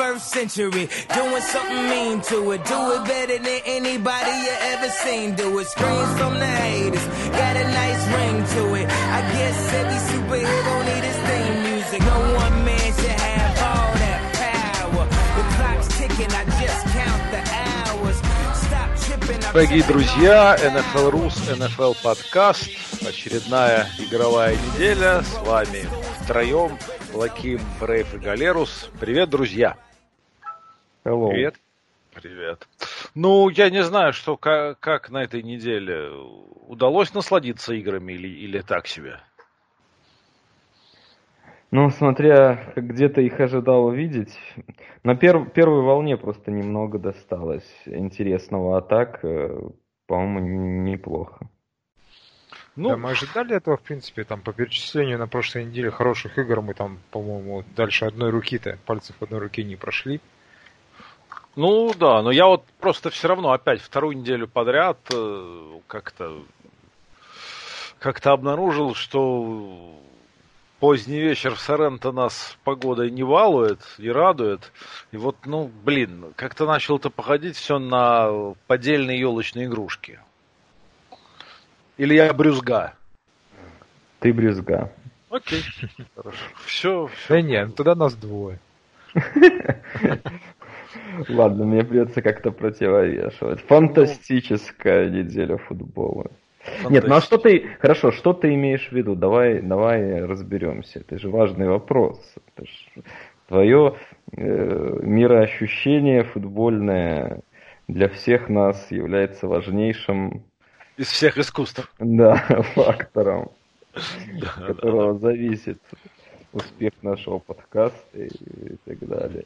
21st century. Doing something mean to it. Do it better than anybody you ever seen. Do it. Screams from the haters. Got a nice ring to it. I guess every superhero need his theme music. No one man should have all that power. The clock's ticking. I just count the hours. Stop tripping. Дорогие друзья, NFL Рус, NFL подкаст, очередная игровая неделя. С вами втроем Лаким, Брейв и Галерус. Привет, друзья. Hello. Привет. Привет. Ну, я не знаю, что как, как на этой неделе удалось насладиться играми или, или так себе. Ну, смотря как где-то их ожидал увидеть, на пер- первой волне просто немного досталось интересного, а так, э, по-моему, неплохо. Ну, Да, мы ожидали этого, в принципе, там, по перечислению на прошлой неделе хороших игр мы там, по-моему, дальше одной руки-то, пальцев одной руки не прошли. Ну да, но я вот просто все равно опять вторую неделю подряд э, как-то как-то обнаружил, что поздний вечер в Соренто нас погодой не балует, не радует. И вот, ну, блин, как-то начал это походить все на поддельные елочные игрушки. Или я брюзга. Ты брюзга. Окей, хорошо. Все, Да не, ну тогда нас двое. Ладно, мне придется как-то противовешивать. Фантастическая неделя футбола. Нет, ну а что ты... Хорошо, что ты имеешь в виду? Давай, давай разберемся. Это же важный вопрос. Это ж твое э, мироощущение футбольное для всех нас является важнейшим из всех искусств. да, фактором, от которого зависит успех нашего подкаста и, и так далее.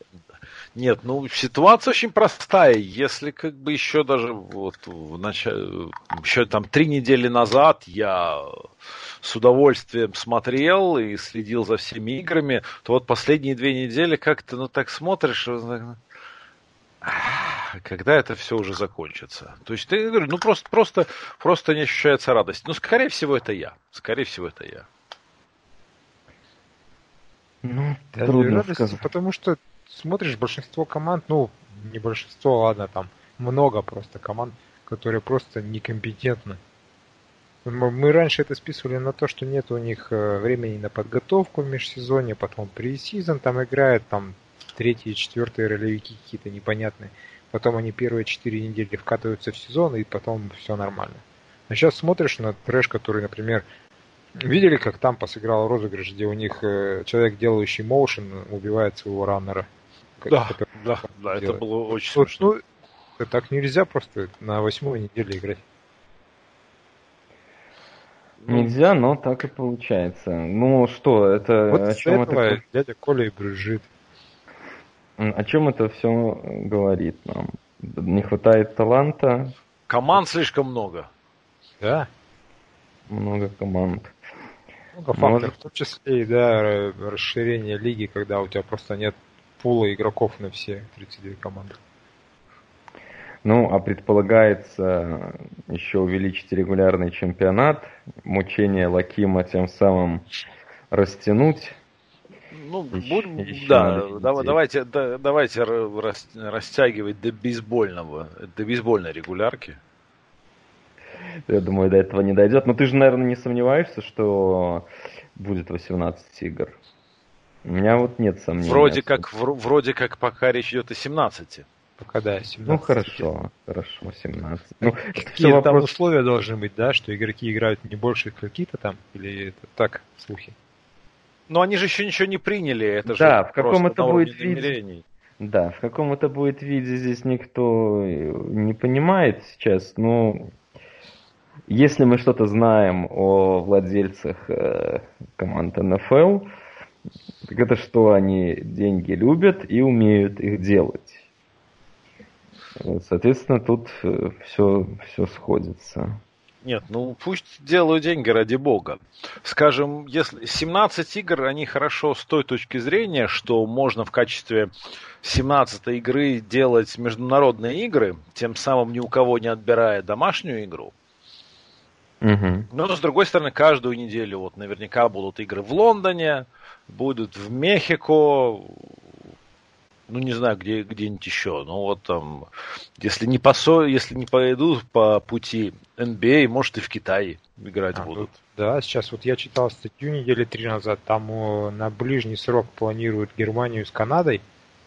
Нет, ну ситуация очень простая. Если как бы еще даже вот в начале, еще там три недели назад я с удовольствием смотрел и следил за всеми играми, то вот последние две недели как-то, ну так смотришь, так, «Ах, когда это все уже закончится. То есть ты говорю, ну просто, просто, просто не ощущается радость. Ну, скорее всего, это я. Скорее всего, это я. Ну, Да, трудно радость, сказать. Потому что смотришь большинство команд, ну, не большинство, ладно, там много просто команд, которые просто некомпетентны. Мы мы раньше это списывали на то, что нет у них э, времени на подготовку в межсезонье, потом пресизон там играют, там третьи и четвертые ролевики какие-то непонятные. Потом они первые четыре недели вкатываются в сезон, и потом все нормально. А сейчас смотришь на трэш, который, например, видели, как Тампа сыграл розыгрыш, где у них э, человек, делающий моушен, убивает своего раннера. Как- Да, который да, да, это делает. было очень Вот, смешно. ну, это так нельзя просто на восьмой неделе играть. Ну, Нельзя, но так и получается. Ну что, это Вот о чем этого это, дядя Коля и брюзжит. о чем это все говорит нам? Не хватает таланта, Команд слишком много. Да, много команд. Много Может. факторов, в том числе и да, расширение лиги, когда у тебя просто нет пула игроков на все 32 команды. Ну, а предполагается еще увеличить регулярный чемпионат, мучение Лакима тем самым растянуть. Ну, Ещё- будем, ещё да, надо дав- идти. давайте, да, давайте растягивать до бейсбольного, до бейсбольной регулярки. Я думаю, до этого не дойдет. Но ты же, наверное, не сомневаешься, что будет 18 игр. У меня вот нет сомнений. Вроде как, вро- вроде как пока речь идет о 17. Пока да, 17. Ну хорошо, хорошо, 17. Ну, Какие всё там вопрос- условия должны быть, да, что игроки играют не больше какие-то там, или это так, слухи? Но они же еще ничего не приняли, это Да, же в каком это будет виде? Да, в каком это будет виде здесь никто э, не понимает сейчас. Ну, если мы что-то знаем о владельцах э, команд НФЛ, так это что они деньги любят и умеют их делать. Э, Соответственно, тут все, все сходится. Нет, ну пусть делают деньги ради бога. Скажем, если 17 игр, они хорошо с той точки зрения, что можно в качестве 17 игры делать международные игры, тем самым ни у кого не отбирая домашнюю игру. Мгм. Но с другой стороны, каждую неделю вот наверняка будут игры в Лондоне, будут в Мехико, ну не знаю, где где-нибудь еще. Ну вот там, если не по если не пойдут по пути NBA, может и в Китае играть а, будут. да, сейчас вот я читал статью недели три назад, там на ближний срок планируют Германию с Канадой,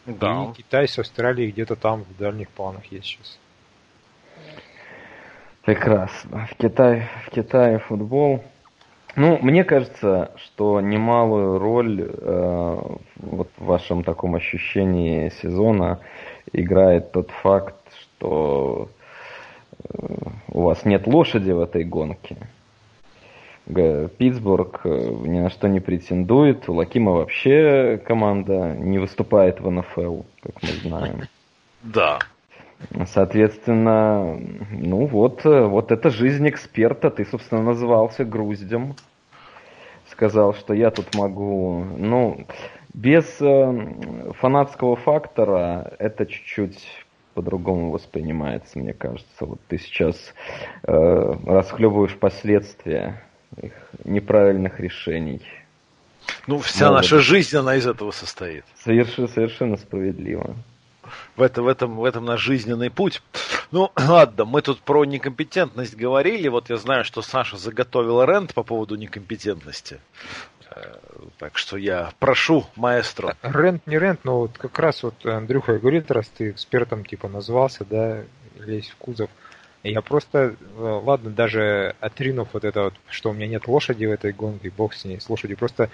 да. и Китай с Австралией где-то там в дальних планах есть сейчас. Прекрасно. В Китае, в Китае футбол. Ну, мне кажется, что немалую роль э, вот в вашем таком ощущении сезона играет тот факт, что э, у вас нет лошади в этой гонке. Питтсбург э, ни на что не претендует. У Лакима вообще команда не выступает в НФЛ, как мы знаем. Да. Соответственно, ну вот, э, вот это жизнь эксперта. Ты, собственно, назывался груздем. Сказал, что я тут могу... Ну, без э, фанатского фактора это чуть-чуть по-другому воспринимается, мне кажется. Вот ты сейчас э, расхлебываешь последствия их неправильных решений. Ну, вся Но наша жизнь, она из этого состоит. Совершенно, совершенно справедливо. В, это, в, этом, в этом наш жизненный путь. Ну, ладно, мы тут про некомпетентность говорили. Вот я знаю, что Саша заготовил рент по поводу некомпетентности. Э, так что я прошу маэстро. Рент не рент, но вот как раз вот Андрюха говорит, раз ты экспертом типа назвался, да, лезь в кузов. Я просто, э, ладно, даже отринув вот это вот, что у меня нет лошади в этой гонке, бог с ней, с лошадью, просто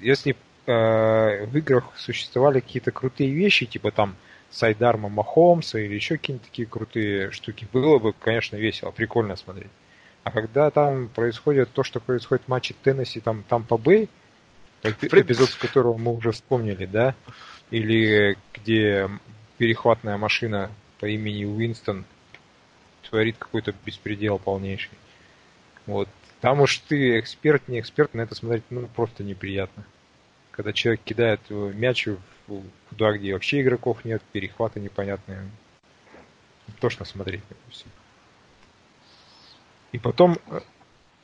если э, в играх существовали какие-то крутые вещи, типа там Сайдарма Махомса или еще какие-то такие крутые штуки, было бы, конечно, весело, прикольно смотреть. А когда там происходит то, что происходит в матче Теннесси, там, там по Бэй, эпизод, с которого мы уже вспомнили, да, или где перехватная машина по имени Уинстон творит какой-то беспредел полнейший. Вот. Там уж ты эксперт, не эксперт, на это смотреть ну просто неприятно. Когда человек кидает мяч туда, где вообще игроков нет, перехваты непонятные. Тошно смотреть все. И потом э,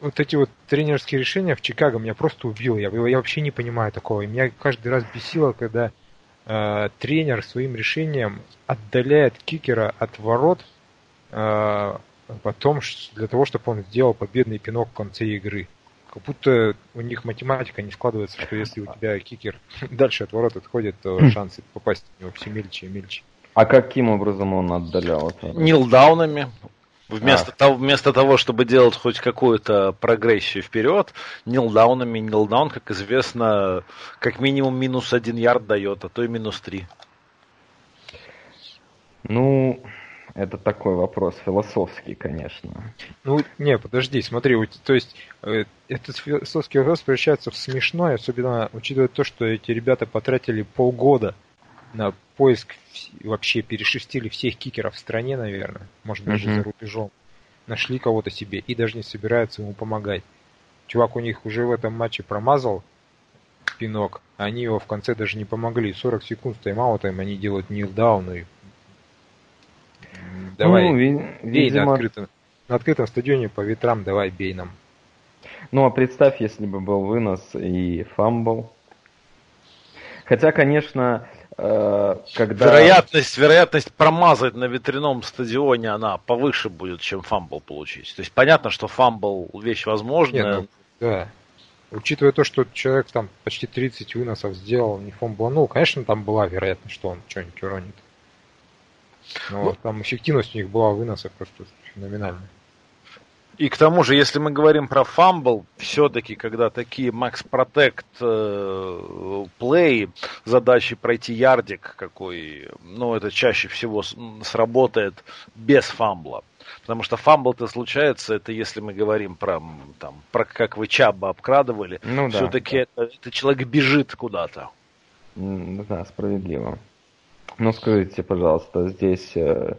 вот эти вот тренерские решения в Чикаго меня просто убило. Я, я вообще не понимаю такого. И меня каждый раз бесило, когда э, тренер своим решением отдаляет кикера от ворот а, потом для того, чтобы он сделал победный пинок в конце игры. Как будто у них математика не складывается, что если у тебя кикер дальше от ворот отходит, то хм. шансы попасть у него все мельче и мельче. А каким образом он отдалял это? Нилдаунами. Вместо, а. того, вместо того, чтобы делать хоть какую-то прогрессию вперед, нилдаунами, нилдаун, как известно, как минимум минус один ярд дает, а то и минус три. Ну, это такой вопрос философский, конечно. Ну, не, подожди, смотри, то есть э, этот философский вопрос превращается в смешной, особенно учитывая то, что эти ребята потратили полгода на поиск, вообще перешерстили всех кикеров в стране, наверное, может даже uh-huh. за рубежом. Нашли кого-то себе и даже не собираются ему помогать. Чувак у них уже в этом матче промазал пинок, а они его в конце даже не помогли. 40 секунд с тайм-аутом они делают kneel down и Давай, ну, ви- бей видимо... на, открытом, на открытом стадионе по ветрам, давай бей нам. Ну, а представь, если бы был вынос и fumble. Хотя, конечно, э, когда... Вероятность, вероятность промазать на ветряном стадионе, она повыше будет, чем fumble получить. То есть понятно, что fumble вещь возможная. Нет, ну, да. Учитывая то, что человек там почти 30 выносов сделал, не фамбланул, конечно, там была вероятность, что он что-нибудь уронит. Но ну, там эффективность у них была выноса просто феноменальная. И к тому же, если мы говорим про fumble, все-таки, когда такие Max Protect э, play, задачи пройти ярдик какой, ну, это чаще всего сработает без фамбла. Потому что фамбл-то случается, это если мы говорим про, там, про как вы Чаба обкрадывали, ну, все-таки да. это, это человек бежит куда-то. Да, справедливо. Ну, скажите, пожалуйста, здесь, э,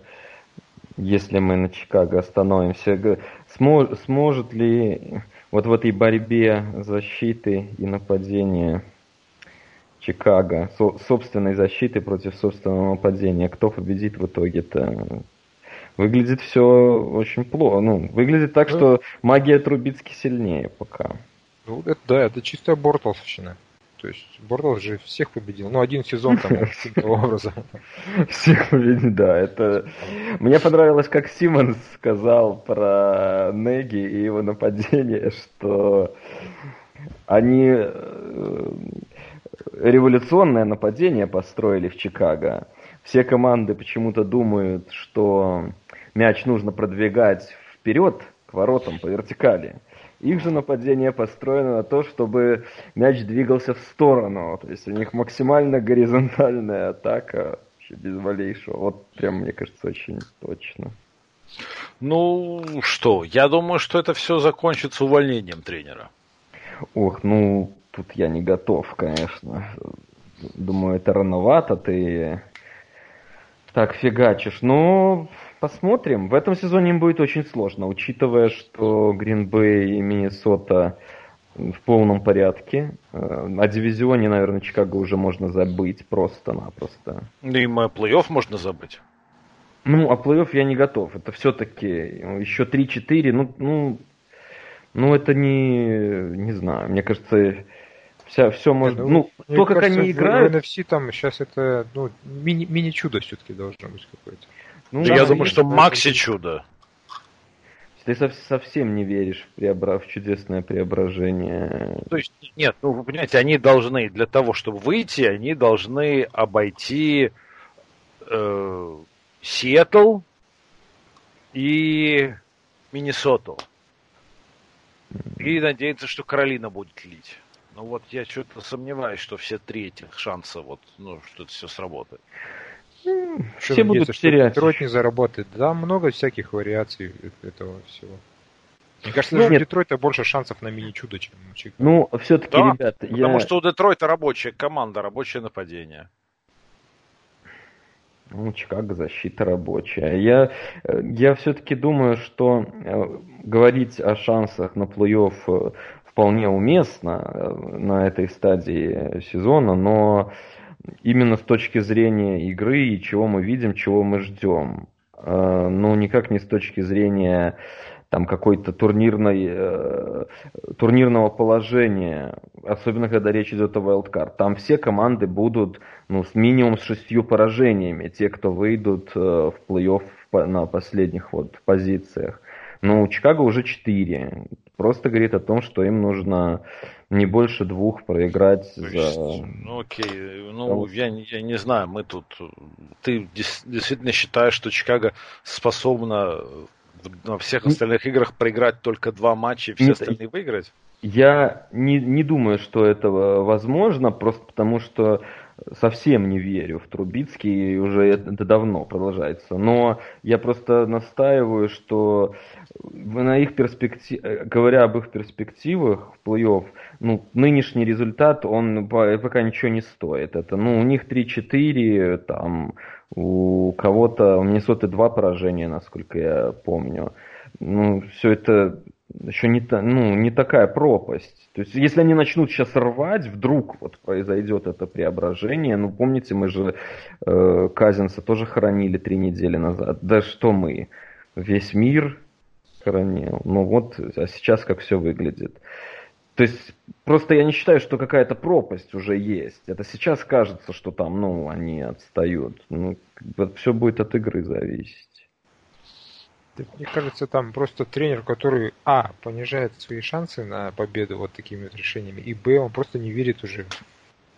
если мы на Чикаго остановимся, смож, сможет ли вот в этой борьбе защиты и нападения Чикаго, со, собственной защиты против собственного нападения, кто победит в итоге-то? Выглядит все очень плохо. Ну, выглядит так, что магия Трубицки сильнее пока. Ну, это, да, это чистая бортовщина. То есть Бортлс же всех победил. Ну, один сезон там образом. Всех победил, да. Это... Мне понравилось, как Симмонс сказал про Неги и его нападение, что они э, революционное нападение построили в Чикаго. Все команды почему-то думают, что мяч нужно продвигать вперед к воротам по вертикали. Их же нападение построено на то, чтобы мяч двигался в сторону. То есть у них максимально горизонтальная атака, вообще без малейшего. Вот прям, мне кажется, очень точно. Ну что, я думаю, что это все закончится увольнением тренера. Ох, ну тут я не готов, конечно. Думаю, это рановато ты так фигачишь. Но Посмотрим. В этом сезоне им будет очень сложно, учитывая, что Гринбей и Миннесота в полном порядке. Э, о дивизионе, наверное, Чикаго уже можно забыть просто-напросто. Ну и мой плей-офф можно забыть. Ну, а плей-офф я не готов. Это все-таки еще 3-4. Ну, ну, ну, это не... Не знаю. Мне кажется, вся, все можно... Ну, ну то, как они играют... В NFC там сейчас это ну, мини, мини-чудо все-таки должно быть какое-то. Ну, да, я думаю, что Макси чудо. Ты совсем не веришь в, преобра... в чудесное преображение. То есть, нет, ну вы понимаете, они должны, для того, чтобы выйти, они должны обойти э, Сиэтл и Миннесоту. И надеяться, что Каролина будет лить. Ну вот я что-то сомневаюсь, что все три этих шанса, вот, ну, что это все сработает. Все будут терять. Детройт не заработает. Да, много всяких вариаций этого всего. Мне кажется, ну, даже нет. у Детройта больше шансов на мини-чудо, чем у Чикаго. Ну, все-таки, да, ребята, потому я... что у Детройта рабочая команда, рабочее нападение. Ну, Чикаго защита рабочая. Я, я все-таки думаю, что э, говорить о шансах на плей-офф э, вполне уместно э, на этой стадии сезона, но именно с точки зрения игры и чего мы видим, чего мы ждем. Э, ну, никак не с точки зрения там какой-то турнирной, э, турнирного положения, особенно когда речь идет о wildcard. Там все команды будут ну, с минимум с шестью поражениями, те, кто выйдут э, в плей-офф на последних вот позициях. Но у Чикаго уже четыре. Просто говорит о том, что им нужно не больше двух проиграть за... Ну окей, ну я, я не знаю, мы тут... Ты действительно считаешь, что Чикаго способна на всех остальных играх проиграть только два матча и все Нет, остальные выиграть? Я не, не думаю, что это возможно, просто потому что совсем не верю в Трубицкий, уже это давно продолжается. Но я просто настаиваю, что на их перспектив... говоря об их перспективах в плей-офф, ну, нынешний результат, он пока ничего не стоит. Это, ну, у них 3-4, там, у кого-то, у Миннесоты два поражения, насколько я помню. Ну, все это еще не, та, ну, не такая пропасть. То есть, если они начнут сейчас рвать, вдруг вот произойдет это преображение. Ну, помните, мы же э, Казинса тоже хоронили три недели назад. Да что мы? Весь мир хоронил. Ну вот, а сейчас как все выглядит. То есть, просто я не считаю, что какая-то пропасть уже есть. Это сейчас кажется, что там, ну, они отстают. Ну, все будет от игры зависеть. Мне кажется, там просто тренер, который, а, понижает свои шансы на победу вот такими вот решениями, и, б, он просто не верит уже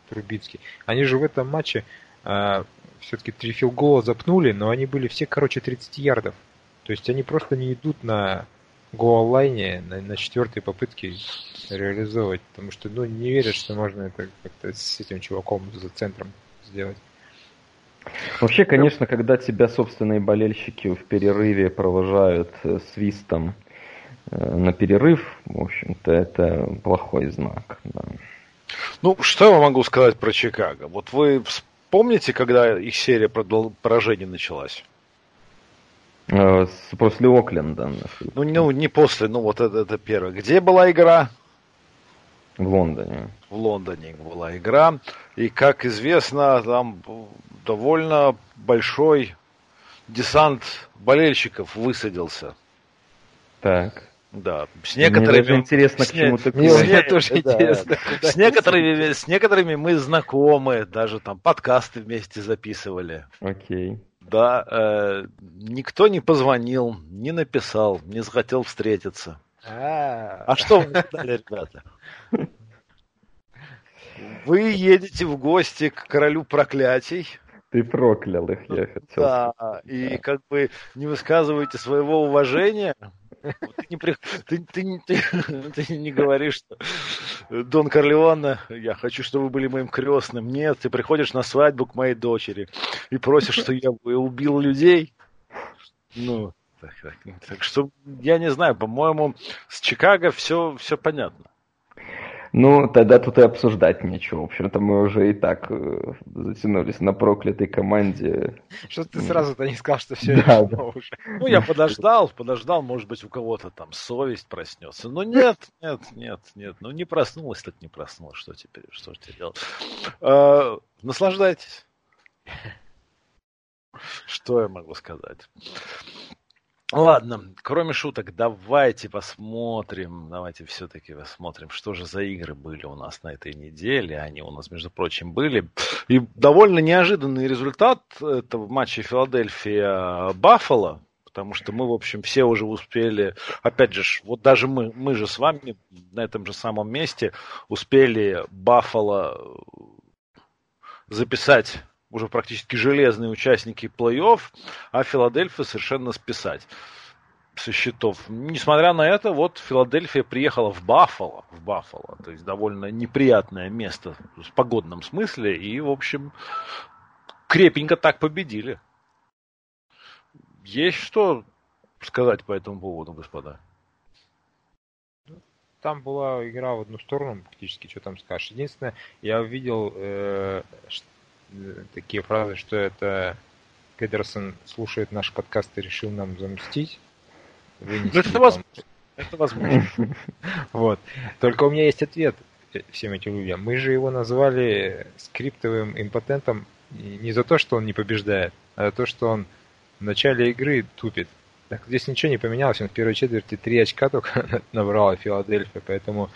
в Трубицкий. Они же в этом матче э, а, все-таки три филгола запнули, но они были все, короче, 30 ярдов. То есть они просто не идут на гоал-лайне на, на четвертой попытке реализовывать, потому что, ну, не верят, что можно это как-то с этим чуваком за центром сделать. Вообще, конечно, когда тебя собственные болельщики в перерыве провожают э, свистом э, на перерыв, в общем-то, это плохой знак. Да. Ну, что я могу сказать про Чикаго? Вот вы вспомните, когда их серия поражений началась? Э, после Окленда. Ну, ну, не после, ну вот это, это первое. Где была игра? В Лондоне. В Лондоне была игра. И, как известно, там довольно большой десант болельщиков высадился. Так. Да, с некоторыми... Мне даже интересно, к чему ты Мне тоже Да. интересно. С некоторыми, с некоторыми мы знакомы, даже там подкасты вместе записывали. Окей. Да, э, никто не позвонил, не написал, не захотел встретиться. А, А что вы ждали, ребята? Вы едете в гости к королю проклятий, Ты проклял их, я хотел. да, и как бы не высказываете своего уважения. Ты не, при- ты, ты ты- ты не говоришь, что Дон Корлеоне, я хочу, чтобы вы были моим крестным. Нет, ты приходишь на свадьбу к моей дочери и просишь, что я бы убил людей. Ну, так, так, так что я не знаю, по-моему, с Чикаго все, все понятно. Ну, тогда тут и обсуждать нечего. В общем-то, мы уже и так э, затянулись на проклятой команде. Что ты сразу-то не сказал, что все Да, решено уже? Ну, я подождал, подождал, может быть, у кого-то там совесть проснется. Но нет, нет, нет, нет. Ну, не проснулась, так не проснулась. Что теперь, что же теперь делать? А, наслаждайтесь. Что я могу сказать? Ладно, кроме шуток, давайте посмотрим, давайте все-таки посмотрим, что же за игры были у нас на этой неделе. Они у нас, между прочим, были. И довольно неожиданный результат это в матче Филадельфия-Баффало, потому что мы, в общем, все уже успели, опять же, вот даже мы, мы же с вами на этом же самом месте успели Баффало записать уже практически железные участники плей-офф, а Филадельфия совершенно списать со счетов. Несмотря на это, вот Филадельфия приехала в Баффало, в Баффало, то есть довольно неприятное место в погодном смысле, и, в общем, крепенько так победили. Есть что сказать по этому поводу, господа? Там была игра в одну сторону, практически, что там скажешь. Единственное, я увидел э, э, такие фразы, что это Кедерсон слушает наш подкаст и решил нам замстить. Вынести Это там. возможно. Это возможно. Вот. Только у меня есть ответ э, всем этим людям. Мы же его назвали скриптовым импотентом не за то, что он не побеждает, а за то, что он в начале игры тупит. Так здесь ничего не поменялось. Он в первой четверти три очка только набрала Филадельфия, поэтому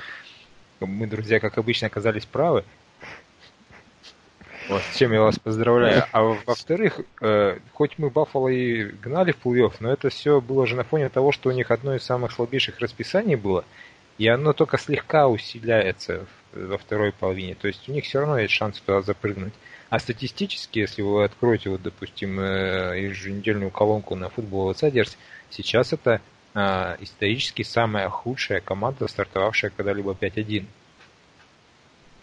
мы, друзья, как обычно, оказались правы. Вот, с чем я вас поздравляю. А во-вторых, э, хоть мы Баффало и гнали в плей-офф, но это все было же на фоне того, что у них одно из самых слабейших расписаний было, и оно только слегка усиляется во второй половине. То есть у них все равно есть шанс туда запрыгнуть. А статистически, если вы откроете, вот, допустим, э, еженедельную колонку на Football Outsiders, сейчас это а, исторически самая худшая команда, стартовавшая когда-либо 5-1.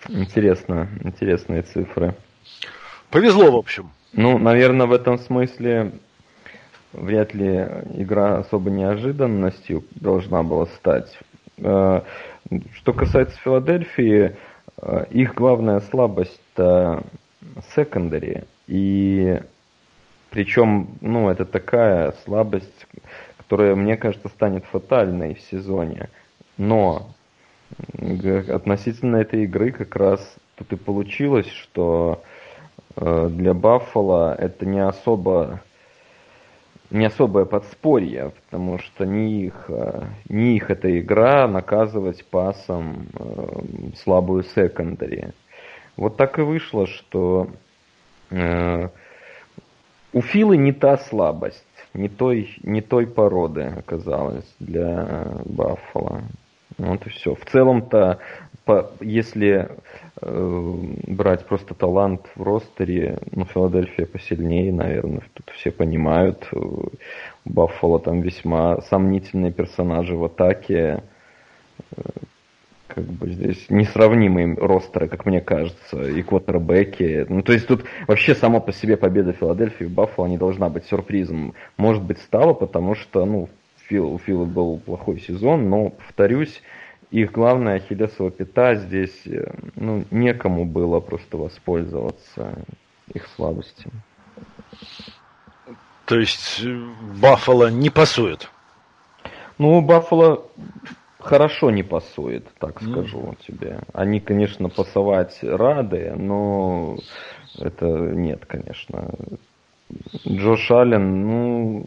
Интересно, интересные цифры. Повезло, в общем. Ну, наверное, в этом смысле вряд ли игра особо неожиданностью должна была стать. Э, Что касается Филадельфии, э, их главная слабость это секондари. И причем, ну, это такая слабость, которая, мне кажется, станет фатальной в сезоне. Но относительно этой игры как раз тут и получилось, что для Баффала это не особо не особое подспорье, потому что не их, э, не их эта игра наказывать пасом э, слабую секондари. Вот так и вышло, что э, у Филы не та слабость, не той, не той породы оказалась для Баффала. Вот и все. В целом-то, по- если э, брать просто талант в ростере, ну, Филадельфия посильнее, наверное. Тут все понимают. э, У Баффало там весьма сомнительные персонажи в атаке. Э, Как бы здесь несравнимые ростеры, как мне кажется, и квотербеки. Ну, то есть тут вообще сама по себе победа Филадельфии в Баффало не должна быть сюрпризом. Может быть, стала, потому что, ну, у Фила был плохой сезон, но, повторюсь, их главная ахиллесова пята здесь, э, ну, некому было просто воспользоваться их слабостью. То есть э, Баффало не пасует. Ну, Баффало хорошо не пасует, так Ну. скажу тебе. Они, конечно, пасовать рады, но это нет, конечно. Джош Аллен, ну,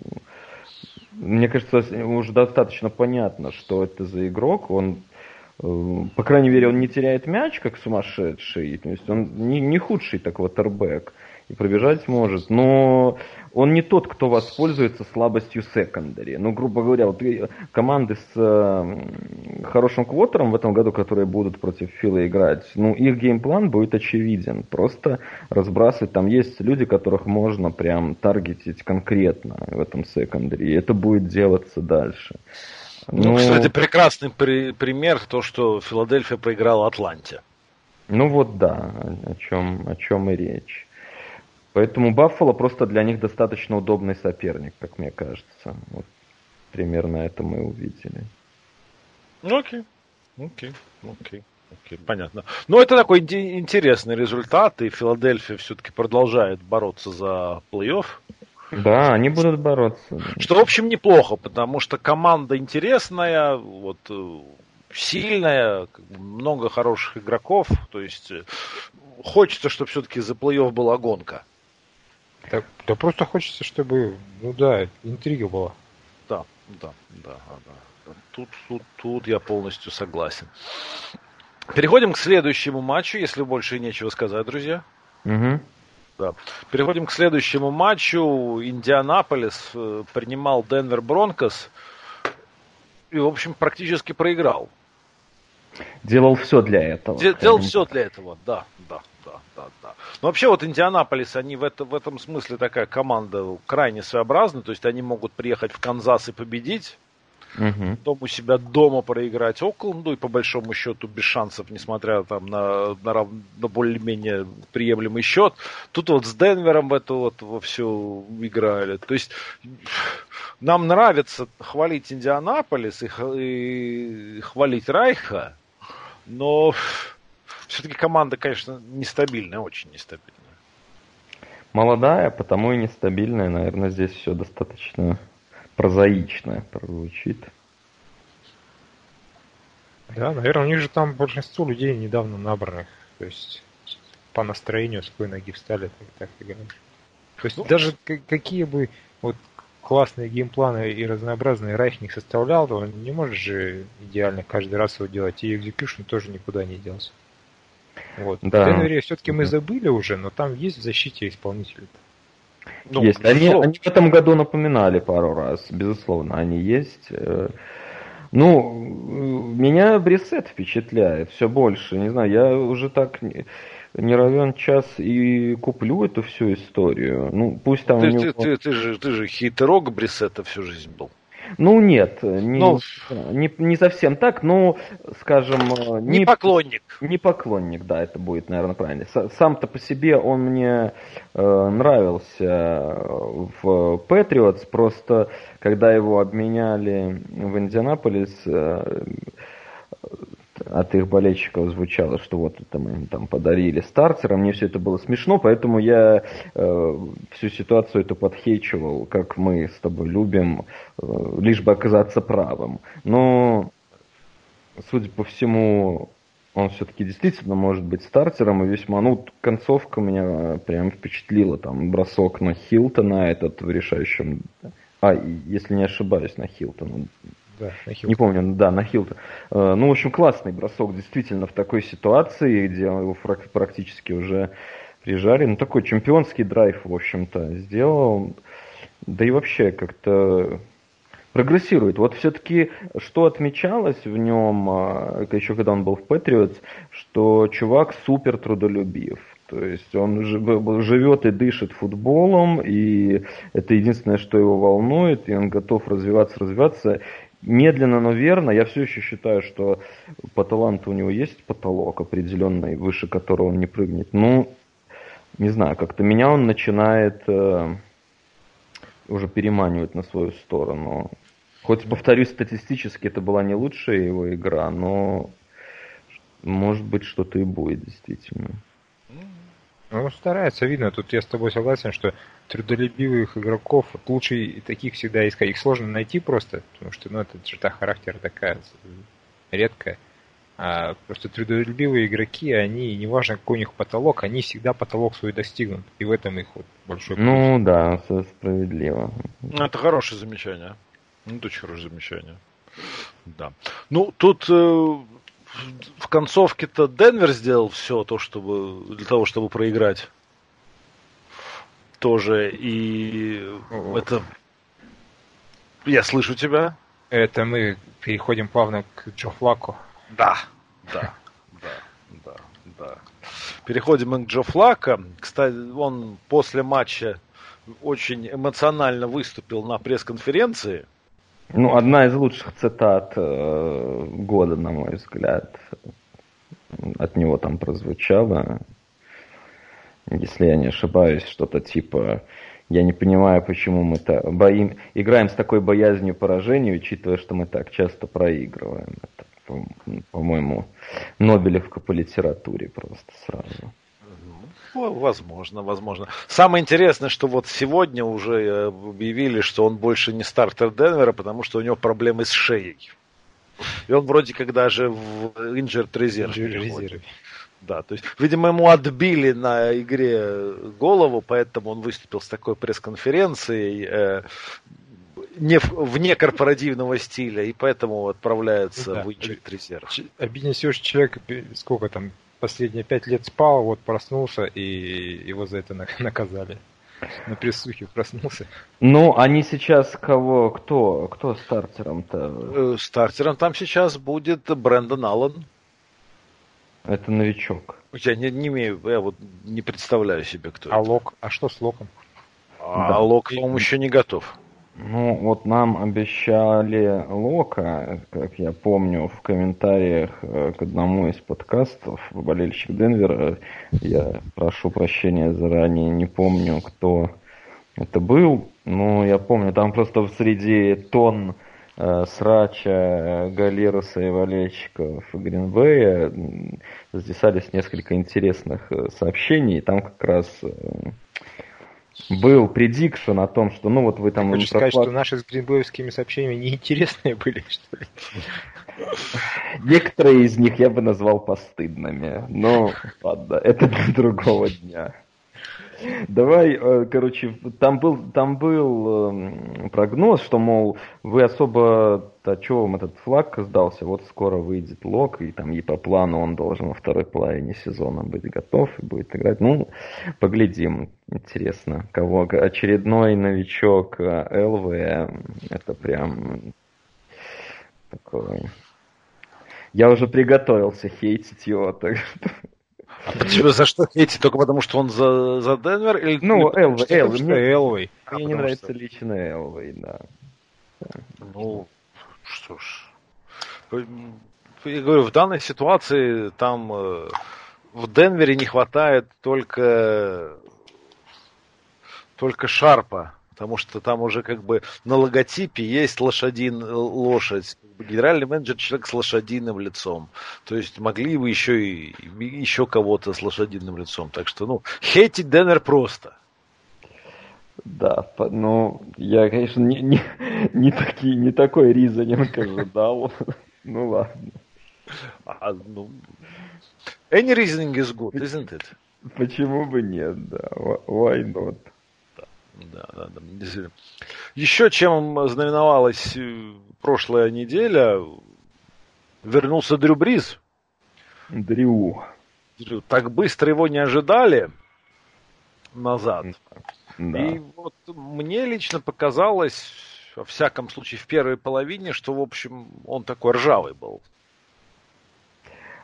мне кажется, уже достаточно понятно, что это за игрок. Он, э, по крайней мере, он не теряет мяч, как сумасшедший. То есть он не, не худший так ватербэк и пробежать может. Но он не тот, кто воспользуется слабостью секондари. Ну, грубо говоря, вот команды с э, хорошим квотером в этом году, которые будут против Фила играть, ну, их геймплан будет очевиден. Просто разбрасывать. Там есть люди, которых можно прям таргетить конкретно в этом секондаре. И это будет делаться дальше. Ну, ну кстати, прекрасный при- пример то, что Филадельфия проиграла Атланте. Ну вот да, о чем, о чем и речь. Поэтому Баффало просто для них достаточно удобный соперник, как мне кажется. Вот примерно это мы увидели. Ну, окей, окей, окей. Окей, понятно. Но это такой интересный результат, и Филадельфия все-таки продолжает бороться за плей-офф. Да, они будут бороться. Что, в общем, неплохо, потому что команда интересная, вот э, сильная, много хороших игроков. То есть э, хочется, чтобы все-таки за плей-офф была гонка. Да, да просто хочется, чтобы, ну да, интрига была. Да, да, да, да. Тут, тут, тут я полностью согласен. Переходим к следующему матчу, если больше нечего сказать, друзья. Угу. Да. Переходим к следующему матчу. Индианаполис э, принимал Денвер Бронкос и, в общем, практически проиграл. Делал все для этого. Делал все для этого, да, да да, да. Но вообще вот Индианаполис, они в, это, в этом смысле такая команда крайне своеобразная, то есть они могут приехать в Канзас и победить, угу. потом у себя дома проиграть Окленду и по большому счету без шансов, несмотря там на, на, на более-менее приемлемый счет. Тут вот с Денвером в это вот во все играли. То есть нам нравится хвалить Индианаполис и, и хвалить Райха, но все-таки команда, конечно, нестабильная, очень нестабильная. Молодая, потому и нестабильная. Наверное, здесь все достаточно прозаично прозвучит. Да, наверное, у них же там большинство людей недавно набранных. То есть по настроению с какой ноги встали, так, так играют. То есть ну, даже какие бы вот классные геймпланы и разнообразные Райх не составлял, то он не может же идеально каждый раз его делать. И экзекьюшн тоже никуда не делся. Вот. Да. В Денвере все-таки мы забыли уже, но там есть в защите исполнители. -то. Ну, есть. Они, они в этом году напоминали пару раз, безусловно, они есть. Э, ну, меня Брисет впечатляет все больше. Не знаю, я уже так не, не равен час и куплю эту всю историю. Ну, пусть там ты, у него... ты, ты, ты же, ты же хитрог Брисета всю жизнь был. Ну нет, не, ну, не, не совсем так, но, скажем... Не, не поклонник. Не поклонник, да, это будет, наверное, правильно. Сам-то по себе он мне э, нравился в Патриотс, просто когда его обменяли в Индианаполис, э, от их болельщиков звучало, что вот это мы им там подарили стартера. Мне все это было смешно, поэтому я э, всю ситуацию эту подхейчивал, как мы с тобой любим, э, лишь бы оказаться правым. Но, судя по всему, он все-таки действительно может быть стартером и весьма, ну, концовка меня прям впечатлила, там, бросок на Хилтона этот в решающем, а, если не ошибаюсь, на Хилтона, да, Не помню, да, на Хилта. Э, ну, в общем, классный бросок, действительно, в такой ситуации, где его практически уже прижали. Ну, такой чемпионский драйв, в общем-то, сделал. Да и вообще как-то прогрессирует. Вот все-таки, что отмечалось в нем, а, еще когда он был в Патриотс, что чувак супер трудолюбив. То есть он живет и дышит футболом, и это единственное, что его волнует, и он готов развиваться, развиваться медленно, но верно, я все еще считаю, что по таланту у него есть потолок определенный, выше которого он не прыгнет. Ну, не знаю, как-то меня он начинает э, уже переманивать на свою сторону. Хоть, повторюсь, статистически это была не лучшая его игра, но может быть что-то и будет действительно. Ну, старается, видно. Тут я с тобой согласен, что трудолюбивых игроков лучше таких всегда искать. Их сложно найти просто, потому что, ну, это черта характера такая редкая. А просто трудолюбивые игроки, они, неважно какой у них потолок, они всегда потолок свой достигнут. И в этом их вот большой плюс. Ну да, все справедливо. Ну, это хорошее замечание. Ну, это очень хорошее замечание. Да. Ну, тут э, в концовке-то Денвер сделал все то, чтобы для того, чтобы проиграть. Тоже. И это... Я слышу тебя. Это мы переходим плавно к Джо Флаку. Да, да, да, да, да. Переходим мы к Джо Флака. Кстати, он после матча очень эмоционально выступил на пресс-конференции. Ну, одна из лучших цитат э, года, на мой взгляд, от него там прозвучала. Если я не ошибаюсь, что-то типа я не понимаю, почему мы так боим, играем с такой боязнью поражения, учитывая, что мы так часто проигрываем. Это по-моему, Нобелевка по литературе просто сразу. Возможно, возможно. Самое интересное, что вот сегодня уже э, объявили, что он больше не стартер Денвера, потому что у него проблемы с шеей. И он вроде как даже в injured резерв. Да, то есть, видимо, ему отбили на игре голову, поэтому он выступил с такой пресс-конференцией. Э, не, вне корпоративного стиля, и поэтому отправляется да. в Injured резерв. Обиднее всего, что человек сколько там, последние пять лет спал, вот проснулся, и его за это наказали. На присухе проснулся. Ну, они сейчас кого, кто, кто стартером-то? Э, стартером там сейчас будет Брэндон Аллен. Это новичок. Я не, не имею, я вот не представляю себе, кто а это. Лок, а что с Локом? А да. Лок, по-моему, еще не готов. Ну, вот нам обещали Лока, как я помню, в комментариях э, к одному из подкастов болельщик Денвера. Я прошу прощения заранее, не помню, кто это был. Но я помню, там просто среди тон э, срача Галеруса и болельщиков Гринбея записались несколько интересных э, сообщений. Там как раз э, был предикшн о том, что ну вот вы там... Хочешь сказать, что наши с гринбоевскими сообщениями неинтересные были, что ли? Некоторые из них я бы назвал постыдными, но ладно, это для другого дня. Давай, э, короче, там был, там был эм, прогноз, что, мол, вы особо, а чего вам этот флаг сдался, вот скоро выйдет лог, и там и по плану он должен во второй половине сезона быть готов и будет играть. Ну, поглядим, интересно, кого очередной новичок э, ЛВ, это прям такой... Я уже приготовился хейтить его, так что... А за что эти? Только потому, что он за, за Денвер? Или ну, Элвей. Элвей. Мне, Элвей. А, мне не нравится что... лично Элвей, да. Ну, что ж. Я говорю, в данной ситуации там э, в Денвере не хватает только только Шарпа, потому что там уже как бы на логотипе есть лошадин, лошадь генеральный менеджер человек с лошадиным лицом. То есть могли бы еще и еще кого-то с лошадиным лицом. Так что, ну, хейтить Денвер просто. Да, ну, я, конечно, не, не, не, такие, не такой ризанинг ожидал. ну ладно. А, ну, any reasoning is good, isn't it? Почему бы нет, да. Why not? Да, да, да. Еще чем знаменовалась э, прошлая неделя, вернулся Дрю Бриз. Дрю. Так быстро его не ожидали назад. Да. И вот мне лично показалось, во всяком случае, в первой половине, что, в общем, он такой ржавый был.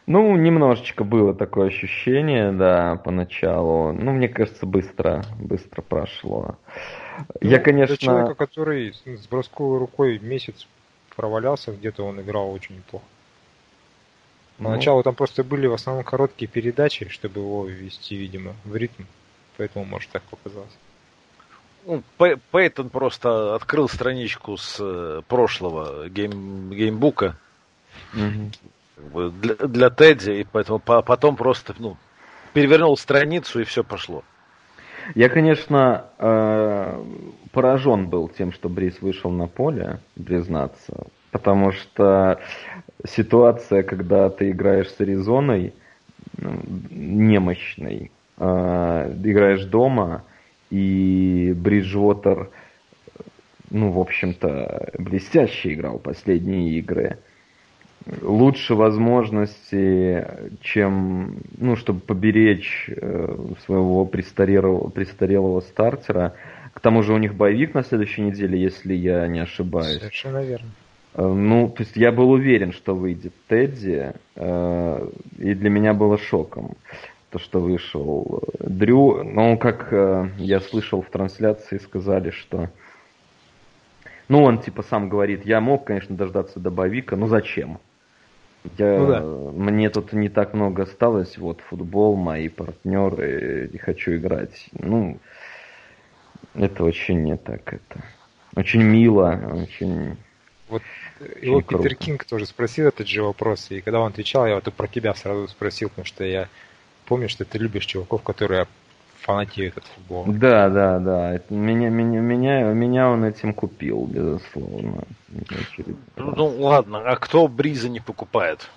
Ну, немножечко было такое ощущение, да, поначалу. Ну, мне кажется, быстро, быстро прошло. Ну, Я, конечно... Для человека, который с бросковой рукой месяц провалялся, где-то он играл очень неплохо. Ну. Поначалу ну. там просто были в основном короткие передачи, чтобы его ввести, видимо, в ритм. Поэтому, может, так показалось. Ну, Пейтон просто открыл страничку с э, прошлого гейм, геймбука. Угу для, для Тедди, и поэтому потом просто ну, перевернул страницу и все пошло. Я, конечно, э, поражен был тем, что Брис вышел на поле, признаться. Потому что ситуация, когда ты играешь с Аризоной, ну, немощной, э, играешь дома, и Бриджвотер, ну, в общем-то, блестяще играл последние игры. Лучше возможности, чем, ну, чтобы поберечь э, своего престарелого, престарелого стартера. К тому же у них боевик на следующей неделе, если я не ошибаюсь. Совершенно верно. Э, ну, то есть я был уверен, что выйдет Тедди, э, и для меня было шоком то, что вышел Дрю. Но как я слышал в трансляции, сказали, что... Ну, он типа сам говорит, я мог, конечно, дождаться до боевика, но зачем? Я, ну, да. Мне тут не так много осталось, вот футбол, мои партнеры, и хочу играть. Ну, это очень не так, это очень мило, очень вот его Очень Питер Кинг тоже спросил этот же вопрос, и когда он отвечал, я вот про тебя сразу спросил, потому что я помню, что ты любишь чуваков, которые фанатеют от футбола. Да, да, да. Это меня, меня, меня, меня он этим купил, безусловно. Ну, ну ладно, а кто Бриза не покупает?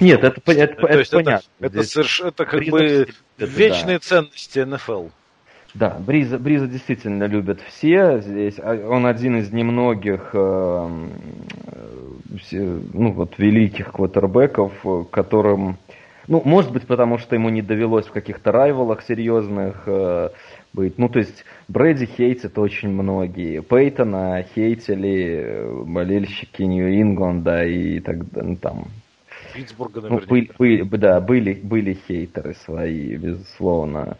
Нет, это, это, это, это понятно. Это, это, соверш... это как Бриза бы вечные да. ценности НФЛ. Да, Бриза, Бриза действительно любят все. Здесь а, он один из немногих э, ну, вот, великих квотербеков, которым, ну, может быть, потому что ему не довелось в каких-то райвалах серьезных э, быть. Ну, то есть Брэди хейтят очень многие. Пейтона хейтили болельщики Нью-Ингланда и так. Ну, там, Питтсбурга, ну, были, были, да, были, были хейтеры свои, безусловно.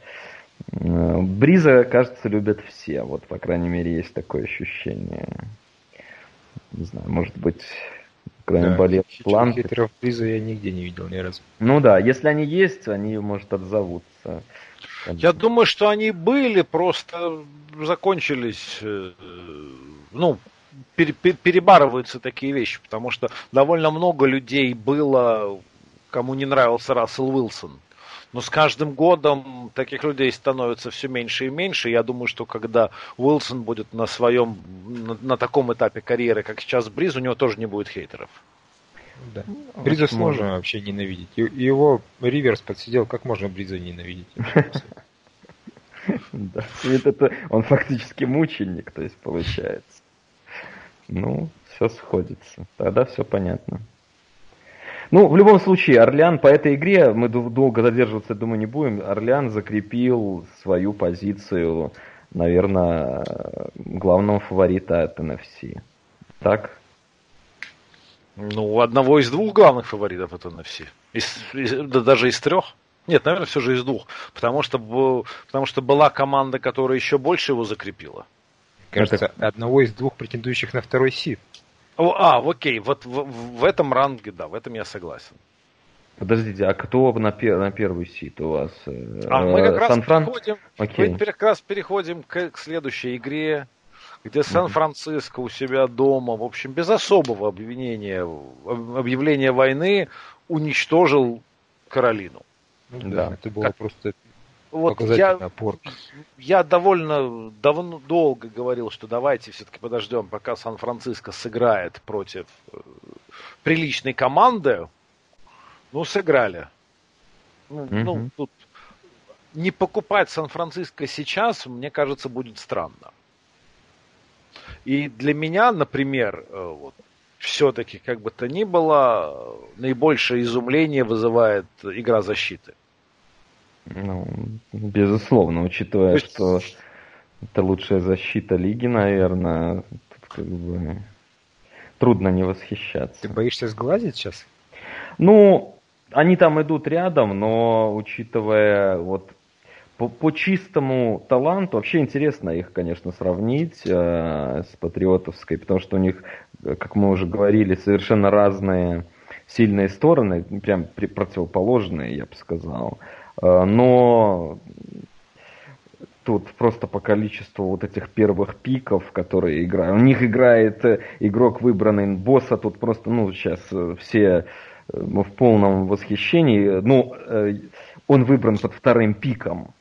Э, Бриза, кажется, любят все. Вот, по крайней мере, есть такое ощущение. Не знаю, может быть, кроме да, болет план. Хитров Бриза я нигде не видел ни разу. Ну да, если они есть, они, может, отзовутся. Я думаю, что они были, просто закончились, э, ну, перебарываются такие вещи, потому что довольно много людей было, кому не нравился Рассел Уилсон. Но с каждым годом таких людей становится все меньше и меньше. Я думаю, что когда Уилсон будет на своем, на, на таком этапе карьеры, как сейчас Бриз, у него тоже не будет хейтеров. Да. Бриза сложно вообще ненавидеть. Его Риверс подсидел, как можно Бриза ненавидеть? Да, это он фактически мученик, то есть получается. Ну, все сходится. Тогда все понятно. Ну, в любом случае, Орлеан по этой игре, мы долго задерживаться, думаю, не будем, Орлеан закрепил свою позицию, наверное, главного фаворита от NFC. Так? Ну, одного из двух главных фаворитов от NFC. Из, из, да даже из трех. Нет, наверное, все же из двух. Потому что, потому что была команда, которая еще больше его закрепила. Кажется, Это... одного из двух претендующих на второй сид. О, а, окей, вот в, в этом ранге, да, в этом я согласен. Подождите, а кто на, пер, на первый сит у вас? А мы как раз переходим, Окей. мы как раз переходим к, к следующей игре, где Сан-Франциско у себя дома, в общем, без особого обвинения, объявления войны уничтожил Каролину. Ну, да, да, это было как, просто вот я, я довольно давно долго говорил, что давайте все-таки подождем, пока Сан-Франциско сыграет против э, приличной команды. Ну, сыграли. Ну, mm-hmm. ну, тут не покупать Сан-Франциско сейчас, мне кажется, будет странно. И для меня, например, э, вот, все-таки, как бы то ни было, наибольшее изумление вызывает игра защиты. Ну, безусловно, учитывая, есть... что это лучшая защита лиги, наверное, тут как бы трудно не восхищаться. Ты боишься сглазить сейчас? Ну, они там идут рядом, но учитывая вот по, по чистому таланту, вообще интересно их, конечно, сравнить э, с патриотовской, потому что у них, как мы уже говорили, совершенно разные сильные стороны, прям противоположные, я бы сказал. Э, но тут просто по количеству вот этих первых пиков, которые играют. У них играет э, игрок выбранный босса, тут просто, ну, сейчас э, все в полном восхищении. Ну, он выбран под вторым пиком.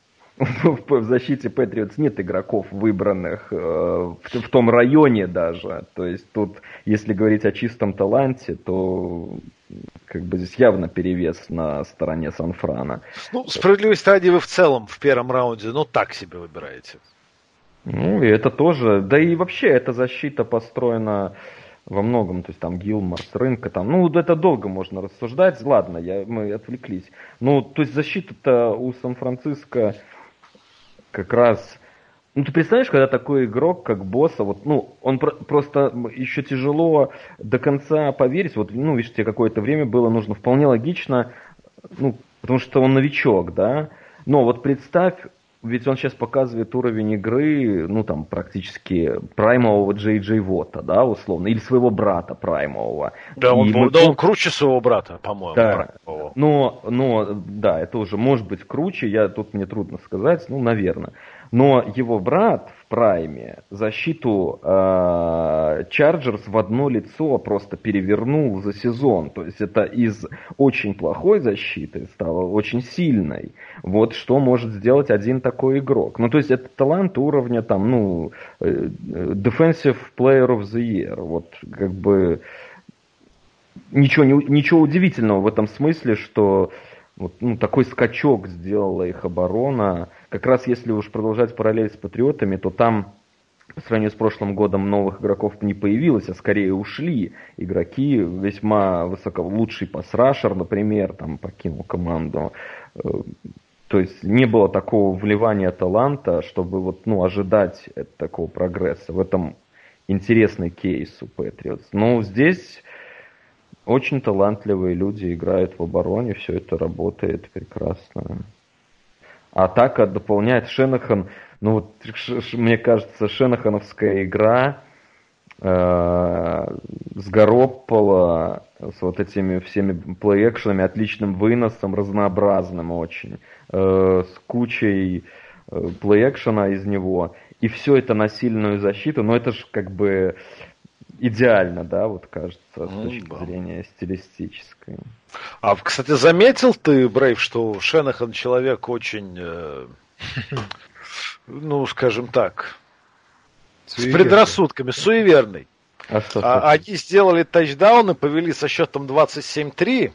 В защите Патриотс нет игроков, выбранных э, в, том районе даже. То есть тут, если говорить о чистом таланте, то как бы здесь явно перевес на стороне Санфрана. Ну, справедливости ради вы в целом в первом раунде, ну, так себе выбираете. Ну, и это тоже, да и вообще эта защита построена во многом, то есть там Гилмор с рынка, там, ну, это долго можно рассуждать, ладно, я, мы отвлеклись. Ну, то есть защита-то у Сан-Франциско как раз ну, ты представляешь, когда такой игрок, как босса, вот, ну, он про- просто еще тяжело до конца поверить. Вот, ну, видишь, тебе какое-то время было нужно вполне логично, ну, потому что он новичок, да. Но вот представь, ведь он сейчас показывает уровень игры, ну, там, практически праймового Джей Джей Вота, да, условно, или своего брата праймового. Да, он, мы... да он круче своего брата, по-моему. Да, но, но, да, это уже может быть круче, я тут мне трудно сказать, ну, наверное. Но его брат прайме защиту Чарджерс э, в одно лицо просто перевернул за сезон. То есть это из очень плохой защиты стало очень сильной. Вот что может сделать один такой игрок. Ну, то есть это талант уровня там, ну, э, Defensive Player of the Year. Вот как бы ничего, ничего удивительного в этом смысле, что вот, ну, такой скачок сделала их оборона. Как раз если уж продолжать параллель с Патриотами, то там по сравнению с прошлым годом новых игроков не появилось, а скорее ушли игроки. Весьма высоко лучший пасрашер, например, там покинул команду. Э, то есть не было такого вливания таланта, чтобы вот, ну, ожидать такого прогресса. В этом интересный кейс у Патриотс. Но здесь очень талантливые люди играют в обороне, все это работает прекрасно. Атака дополняет Шенахан. Ну вот, мне кажется, Шенахановская игра э, с Гароппола, с вот этими всеми плей-экшенами, отличным выносом, разнообразным очень, э, с кучей э, плей-экшена из него. И все это на сильную защиту, но это же как бы идеально, да, вот кажется, с ну, точки да. зрения стилистической. А, кстати, заметил ты, Брейв, что Шенахан человек очень, э, ну, скажем так, с предрассудками, суеверный. А, что, а, они сделали тачдаун и повели со счетом 27-3.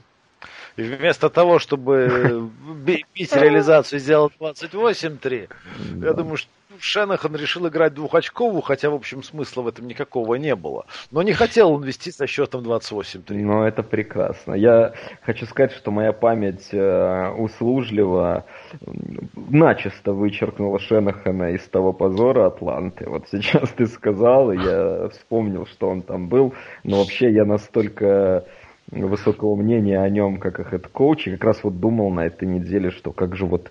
И вместо того, чтобы бить реализацию, сделал 28-3. Я думаю, что Шенахан решил играть двухочковую, хотя, в общем, смысла в этом никакого не было. Но не хотел он вести со счетом 28-3. Ну, это прекрасно. Я хочу сказать, что моя память э, услужлива начисто вычеркнула Шенахана из того позора Атланты. Вот сейчас ты сказал, и я вспомнил, что он там был. Но вообще я настолько высокого мнения о нем, как о head coach е, как раз вот думал на этой неделе, что как же вот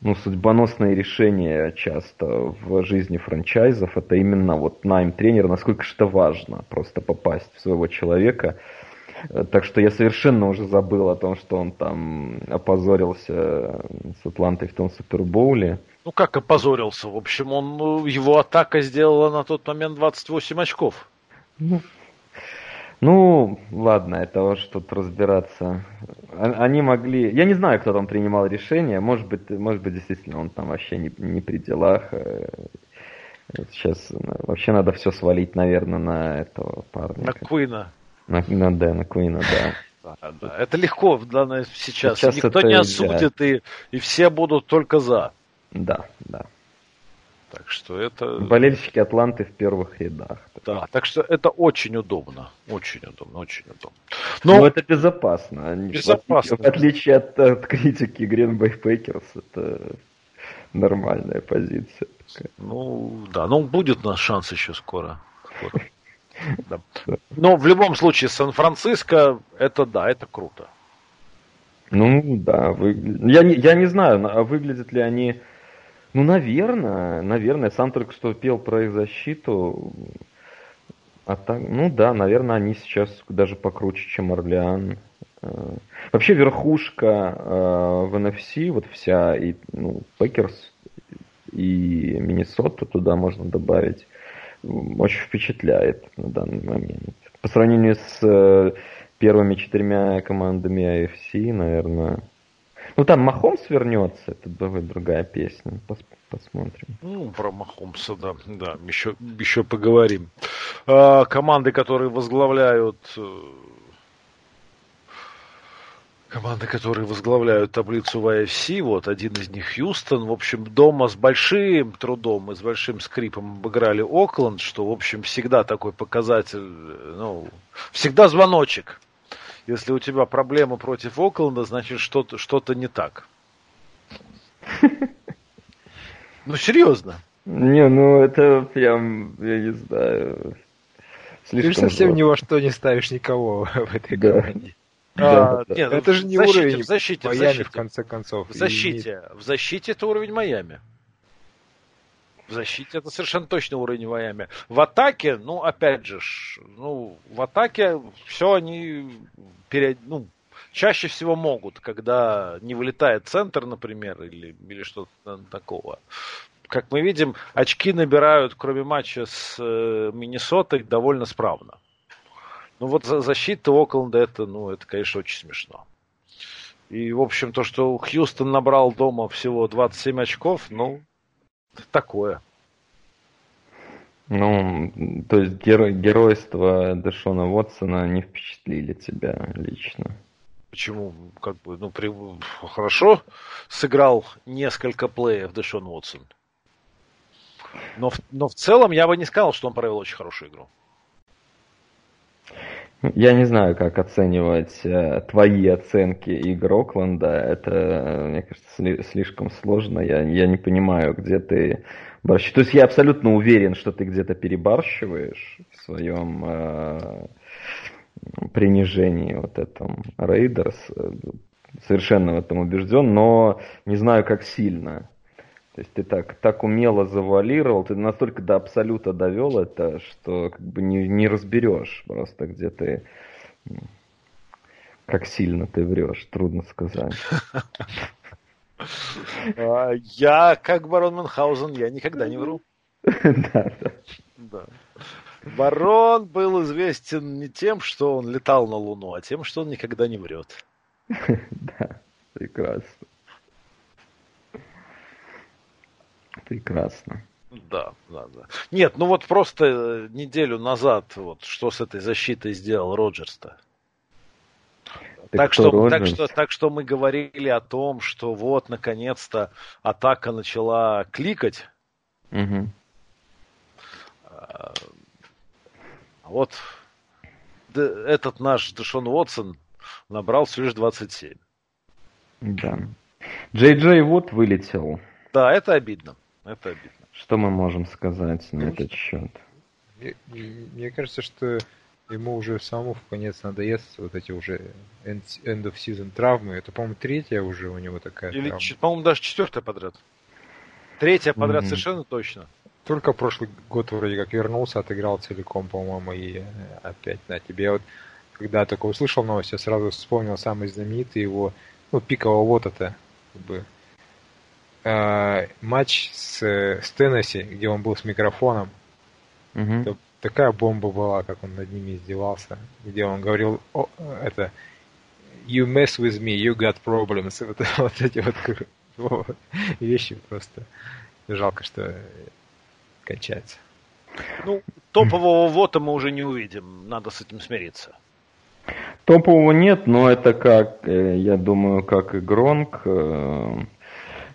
ну, судьбоносное решение часто в жизни франчайзов, это именно вот найм тренера, насколько же это важно, просто попасть в своего человека. Так что я совершенно уже забыл о том, что он там опозорился с Атлантой в том Супербоуле. Ну как опозорился? В общем, он, ну, его атака сделала на тот момент 28 очков. Ну, ну, ладно, это уж тут разбираться. Они могли... Я не знаю, кто там принимал решение. Может быть, может быть действительно он там вообще не, не при делах. Э, сейчас вообще надо все свалить, наверное, на этого парня. На Куина. На, на, да, на Куина, да. Да, да. Это легко да, сейчас. сейчас Никто не осудит, да. и, и все будут только за. Да, да. Так что это... Болельщики Атланты в первых рядах. Да, так что это очень удобно. Очень удобно, очень удобно. Но, Но это безопасно. Безопасно. В отличие от, от критики Green Bay Packers, это нормальная позиция. Такая. Ну, да, но будет у нас шанс еще скоро. Да. Но в любом случае, Сан-Франциско, это да, это круто. Ну, да. Вы... Я, не, я не знаю, а выглядят ли они ну, наверное, наверное, сам только что пел про их защиту. А так, ну да, наверное, они сейчас даже покруче, чем Орлеан. Э, вообще верхушка э, в NFC, вот вся, и, ну, Packers и Миннесота туда можно добавить, очень впечатляет на данный момент. По сравнению с э, первыми четырьмя командами AFC, наверное, Ну там Махомс вернется, это будет другая песня. Пос- посмотрим. Ну, про Махомса, да, да, еще, еще поговорим. А, команды, которые возглавляют э, команды, которые возглавляют таблицу в AFC, вот один из них Хьюстон, в общем, дома с большим трудом и с большим скрипом обыграли Окленд, что, в общем, всегда такой показатель, ну, всегда звоночек. Если у тебя проблема против Окленда, значит, что-то, что-то не так. Ну, серьезно. Не, ну это прям, я не знаю, Ты же слишком совсем жестко. ни во что не ставишь никого в этой Да. команде. Да, А, да. нет, Это же не в защите, уровень в защите, в Майами, защите. в конце концов. В И защите. В защите это уровень Майами. В защите это совершенно точно уровень Майами. В атаке, ну, опять же, ну, в атаке все они перед, ну, чаще всего могут, когда не вылетает центр, например, или, или что-то такого. Как мы видим, очки набирают, кроме матча с э, Миннесотой, довольно справно. Ну вот за- защита Окленда это, ну, это, конечно, очень смешно. И, в общем, то, что Хьюстон набрал дома всего 27 очков, ну, такое. Ну, то есть геро- геройство Дэшона Уотсона не впечатлили тебя лично. Почему, как бы, ну, при... хорошо сыграл несколько плеев Дэшон Уотсон. Но в, но в целом я бы не сказал, что он провел очень хорошую игру. Я не знаю, как оценивать э, твои оценки игр Окленда. Это, э, мне кажется, сли- слишком сложно. Я, я не понимаю, где ты борщ. То есть я абсолютно уверен, что ты где-то перебарщиваешь в своем э, принижении вот этом Рейдерс. Совершенно в этом убежден, но не знаю, как сильно. То есть ты так, так умело завуалировал, ты настолько до абсолюта довел это, что как бы не, не разберешь просто, где ты, м, как сильно ты врешь, трудно сказать. А, Я, как барон Мюнхгаузен, я никогда не вру. Да, да. Да. Барон был известен не тем, что он летал на Луну, а тем, что он никогда не врет. Да, прекрасно. Прекрасно. Да, да, да. Нет, ну вот просто э, неделю назад, вот что с этой защитой сделал Роджерс-то. Так что, так, что, так что мы говорили о том, что вот наконец-то атака начала кликать. Мгм. А вот этот наш Дэшон Уотсон набрал всего лишь 27. Да. Джей Джей вот вылетел. Да, это обидно. Это обидно. Что мы можем сказать на этот счет? Мне, мне кажется, что ему уже самому в конец надоест вот эти уже end, end of season травмы. Это, по-моему, третья уже у него такая Или, травма. по-моему, даже четвертая подряд. Третья подряд Мгм. совершенно точно. Только прошлый год вроде как вернулся, отыграл целиком, по-моему, и э, опять на тебе. Я вот когда только услышал новость, я сразу вспомнил самый знаменитый его, ну, пикового вот это, как бы, э, матч с, э, с Теннесси, где он был с микрофоном. Мгм. Это такая бомба была, как он над ними издевался, где он говорил, О, это, you mess with me, you got problems. Вот, вот эти вот, вот вещи просто жалко, что э, кончается. Ну, топового вота мы уже не увидим. Надо с этим смириться. Топового нет, но это как, э, я думаю, как и Гронк.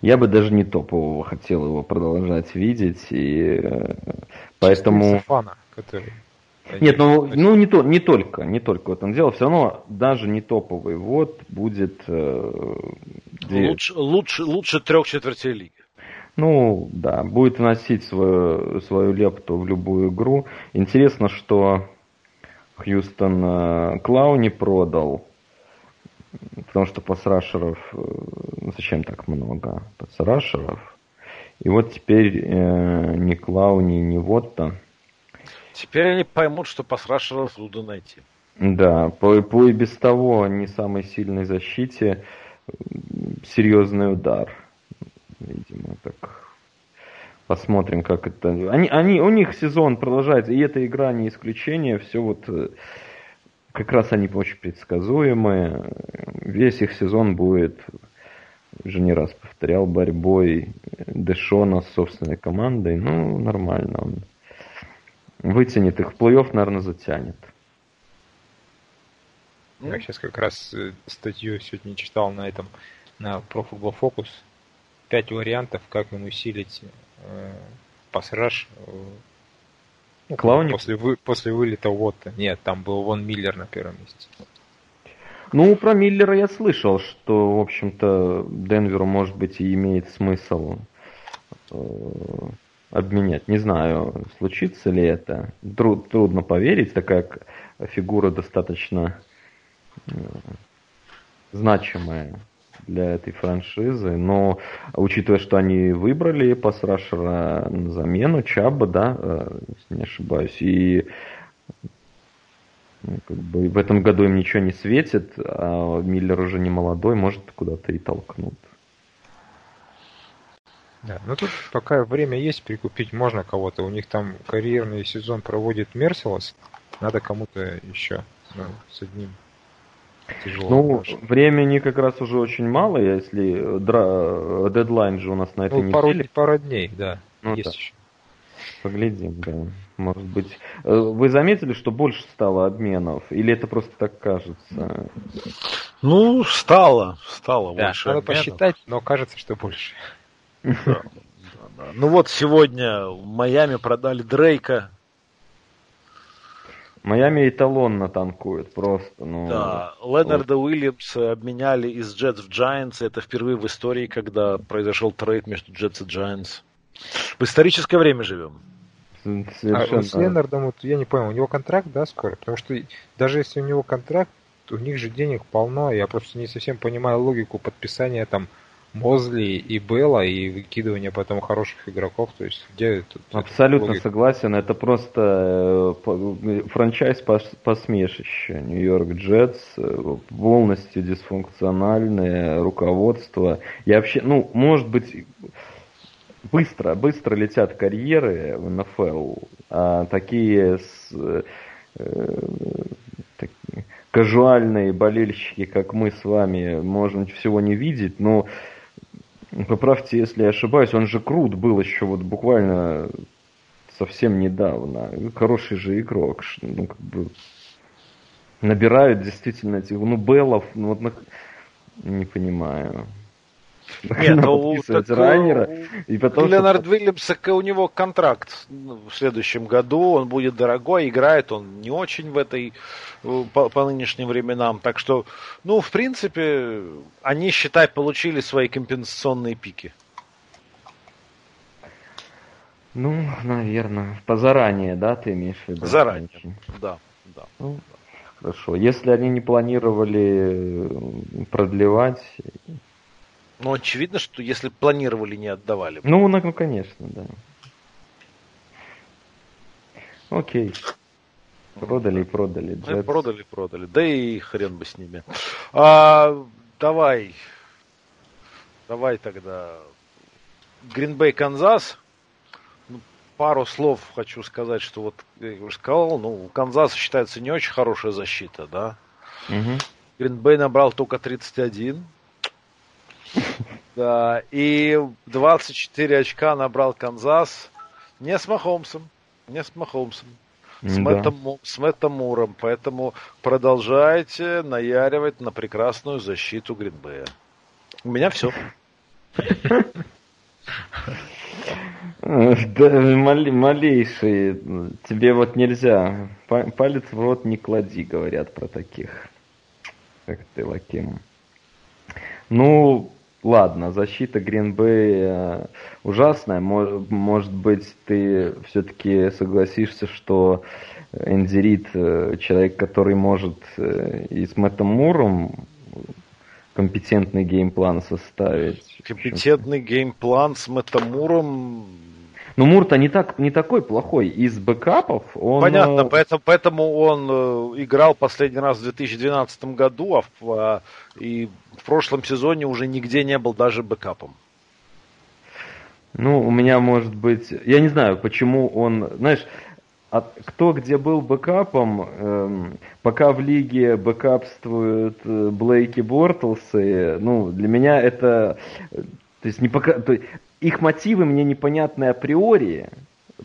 Я бы даже не топового хотел его продолжать видеть, и э, поэтому... Фана, который... Нет, ну, ну не, то, не только, не только в этом дело, все равно даже не топовый вот будет... э, где- Лучше, лучше, лучше трех четвертей лиги. Ну, да, будет вносить свою, свою лепту в любую игру. Интересно, что Хьюстон э, Клауни продал, потому что пасрашеров, э, ну, зачем так много пасрашеров? И вот теперь э, ни Клауни, ни Вотта. Теперь они поймут, что пасрашеров трудно найти. Да, по, по и без того не самой сильной защите серьезный удар. Видимо, так посмотрим, как это. Они, они, у них сезон продолжается, и эта игра не исключение. Все вот э, как раз они очень предсказуемые. Весь их сезон будет уже не раз повторял, борьбой Дэшона с собственной командой. Ну, нормально. Он вытянет их в плей-офф, наверное, затянет. Я сейчас как раз э, статью сегодня читал на этом, на Pro Football Focus. Пять вариантов, как им усилить э, пасраж ну, Клауник? После, вы, после вылета Уотта. Нет, там был Вон Миллер на первом месте. Ну, про Миллера я слышал, что, в общем-то, Денверу, может быть, и имеет смысл э, обменять. Не знаю, случится ли это. Труд, трудно поверить, такая фигура достаточно э, значимая для этой франшизы, но учитывая, что они выбрали пасрашера на замену, Чаба, да, э, если не ошибаюсь, и ну, как бы в этом году им ничего не светит, а Миллер уже не молодой, может куда-то и толкнут. Да, ну тут пока время есть, прикупить можно кого-то. У них там карьерный сезон проводит Мерсилос. Надо кому-то еще ну, с одним Тяжело. Ну, даже. времени как раз уже очень мало, если дра... дедлайн же у нас на этой ну, пару, неделе. Пару дней, да. Ну, есть да. еще. Поглядим, да. Может быть. Э, вы заметили, что больше стало обменов? Или это просто так кажется? Ну, стало. Стало да, больше. Надо обменов. посчитать, но кажется, что больше. Ну вот сегодня в Майами продали Дрейка Майами эталонно танкует просто. Ну, да, Ленарда вот. Уильямса обменяли из Джетс в Giants. Это впервые в истории, когда произошел трейд между Джетс и Giants. В историческое время живем. Совершенно. А с Ленардом, вот, я не понял, у него контракт, да, скоро? Потому что даже если у него контракт, у них же денег полно. Я просто не совсем понимаю логику подписания там Мозли и Белла и выкидывание потом хороших игроков. То есть где тут Абсолютно логика? согласен. Это просто э, франчайз посмешище. Нью-Йорк Джетс э, полностью дисфункциональное руководство. Я вообще, ну, может быть, быстро, быстро летят карьеры в НФЛ. А такие с, э, так, казуальные болельщики, как мы с вами, можем всего не видеть, но Поправьте, если я ошибаюсь, он же крут был еще вот буквально совсем недавно. Хороший же игрок. Ну, как бы набирают действительно этих, ну, Беллов, ну, вот, не понимаю. Нет, ну, так, раннера, и потом, Леонард что... Уильямс, у него контракт в следующем году, он будет дорогой, играет он не очень в этой, по, по нынешним временам, так что, ну, в принципе, они, считай, получили свои компенсационные пики. Ну, наверное, позаранее, да, ты имеешь в виду? Заранее, да, да. Ну, хорошо. Если они не планировали продлевать, ну, очевидно, что если планировали, не отдавали. Ну, ну, конечно, да. Окей. Продали и продали. Джетс. Продали, продали. Да и хрен бы с ними. А, давай. Давай тогда. Гринбей, Канзас. Ну, пару слов хочу сказать, что вот я уже сказал, ну, у Канзаса считается не очень хорошая защита, да. Угу. Гринбей набрал только 31. Да, и 24 очка набрал Канзас. Не с Махомсом, не с Махомсом. С, да. Мэттом, с Мэттом Муром. Поэтому продолжайте наяривать на прекрасную защиту Гринбея. У меня все. Да, малейший. Тебе вот нельзя. Палец в рот не клади, говорят про таких. Как ты, Лаким. Ну, ладно, защита Гринбей э, ужасная. Может быть, ты все-таки согласишься, что Энди э, человек, который может э, и с Мэттом Муром компетентный game plan составить. Компетентный game plan с Мэттом Муром но Мур-то не, так, не такой плохой. Из backup ов он... Понятно, э, поэтому, поэтому он э, играл последний раз в 2012 году, а в, а, и в прошлом сезоне уже нигде не был даже backup ом. Ну, у меня может быть... Я не знаю, почему он... Знаешь, а кто где был backup ом, эм, пока в лиге бэкапствуют э, Блейки Бортлсы, ну, для меня это... э, То есть, не пока, то их мотивы мне непонятны априори,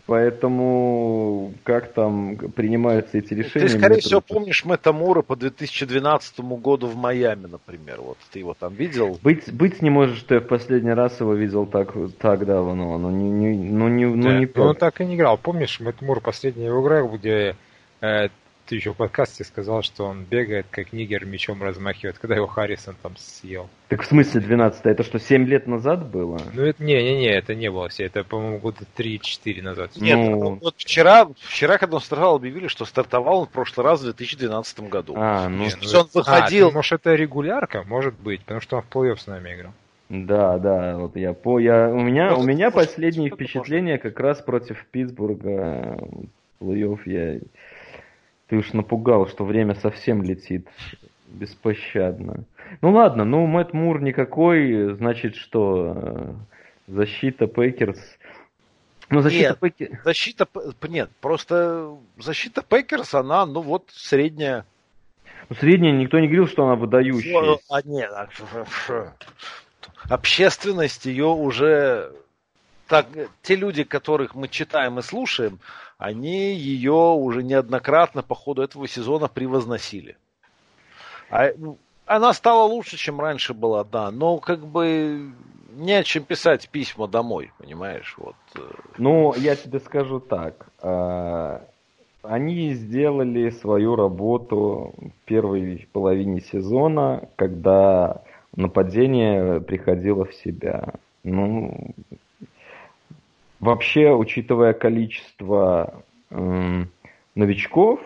поэтому как там принимаются эти решения... Ты, скорее всего, трудно. помнишь Мэтта Мура по 2012 году в Майами, например. Вот ты его там видел? Быть, быть не может, что я в последний раз его видел так, так давно. Ну, не, не, ну, не, ну, Да. не И он так. так и не играл. Помнишь, Мэтт Мур, последняя его игра, где э, ты еще в подкасте сказал, что он бегает, как нигер, мечом размахивает, когда его Харрисон там съел. Так в смысле 12 Это что, 7 лет назад было? Ну, это не-не-не, это не было все. Это, по-моему, года 3-4 назад. Нет, Ну- вот вчера, вчера, когда он стартовал, объявили, что стартовал он в прошлый раз в 2012 году. А, ну, Не, есть он выходил- А, ты, может, это регулярка? Может быть, потому что он в плей-офф с нами играл. да, да, вот я по, я, у меня, Может, у меня может, последние впечатления как раз против Питтсбурга, плей-офф я, ты уж напугал, что время совсем летит беспощадно. Ну ладно, ну Мэтт Мур никакой, значит что, э, защита Packers, ну защита Нет. Packers, Защита, нет, просто защита Packers, она, ну вот, средняя. ну средняя никто не говорил, что она выдающая. А, нет, а, общественность ее уже... Так, те люди, которых мы читаем и слушаем, они ее уже неоднократно по ходу этого сезона превозносили. А, ну, она стала лучше, чем раньше была, да, но как бы не о чем писать письма домой, понимаешь? Вот. э. Ну, я тебе скажу так. а, Они сделали свою работу в первой половине сезона, когда нападение приходило в себя. Ну, вообще, учитывая количество м, новичков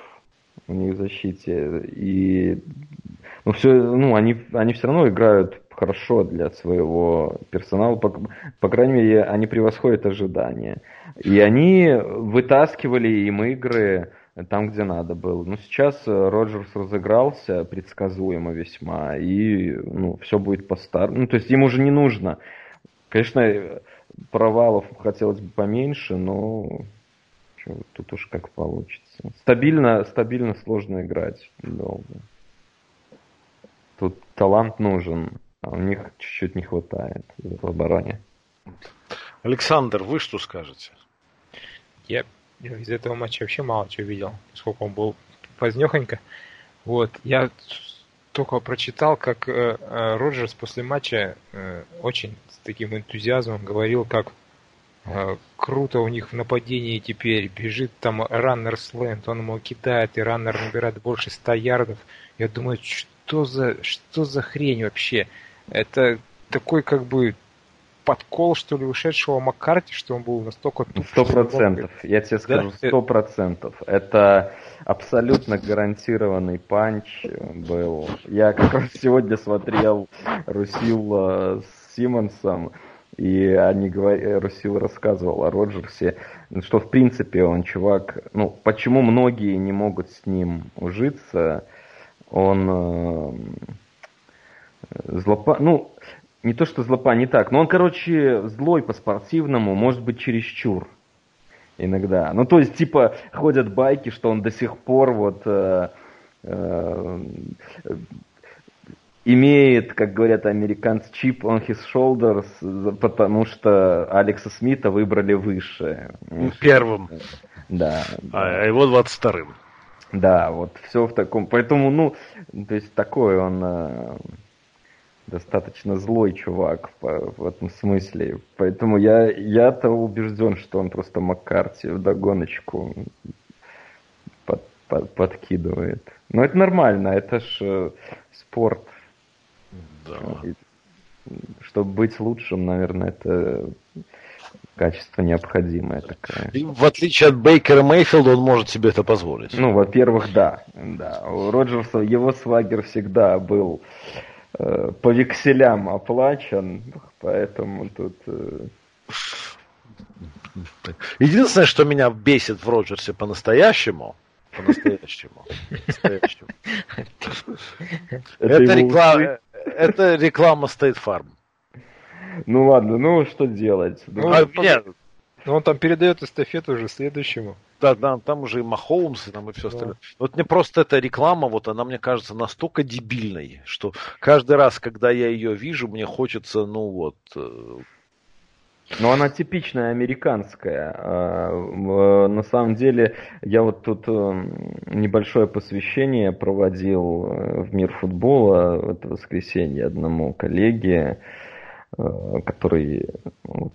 у них в защите, и ну, все, ну, они, они все равно играют хорошо для своего персонала, по, по крайней мере, они превосходят ожидания. И они вытаскивали им игры там, где надо было. Но сейчас э, Роджерс разыгрался предсказуемо весьма, и ну, все будет по-старому. Ну, то есть ему уже не нужно. Конечно, э, провалов хотелось бы поменьше, но чё, тут уж как получится. Стабильно, стабильно сложно играть долго. Тут талант нужен, а у них чуть-чуть не хватает в обороне. Александр, вы что скажете? Я из этого матча вообще мало чего видел, поскольку он был позднехонько. Вот, я только прочитал, как э, э, Роджерс после матча э, очень с таким энтузиазмом говорил, как круто у них в нападении теперь. Бежит там раннер сленд, он ему кидает, и раннер набирает больше 100 ярдов. Я думаю, что за, что за хрень вообще? Это такой как бы подкол, что ли, ушедшего Маккарти, что он был настолько туп, Сто процентов. Я тебе скажу, Да? сто процентов. Это абсолютно гарантированный панч был. Я как раз сегодня смотрел Русил с Симмонсом, и они говорили, Русил рассказывал о Роджерсе, что в принципе он чувак, ну, почему многие не могут с ним ужиться, он э, злопа... Ну, не то, что злопа, не так, но он, короче, злой по-спортивному, может быть, чересчур иногда. Ну, то есть, типа, ходят байки, что он до сих пор вот э, э, имеет, как говорят американцы, чип on his shoulders, потому что Алекса Смита выбрали выше. Первым, Да. а его 22-м. Да, вот все в таком. Поэтому, ну, то есть такой он э, достаточно злой чувак по- в этом смысле. Поэтому я, я-то убежден, что он просто Маккарти в догоночку под- под- подкидывает. Но это нормально, это ж э, спорт. Да. Чтобы быть лучшим, наверное, это качество необходимое такое. И в отличие от Бейкера Мейфилда, он может себе это позволить. Ну, во-первых, да. да. У Роджерса его свагер всегда был э, по векселям оплачен, поэтому тут... э, Единственное, что меня бесит в Роджерсе по-настоящему, по-настоящему, по-настоящему, это реклама, это реклама State Farm. Ну ладно, ну что делать? Ну, А, нет, Но он там передает эстафету уже следующему. Да, да, там уже и Махоумс, и там и все остальное. Да. Вот мне просто эта реклама, вот она мне кажется настолько дебильной, что каждый раз, когда я ее вижу, мне хочется, ну вот, э, но она типичная американская. А, на самом деле, я вот тут э, небольшое посвящение проводил э, в мир футбола в это воскресенье одному коллеге, который вот,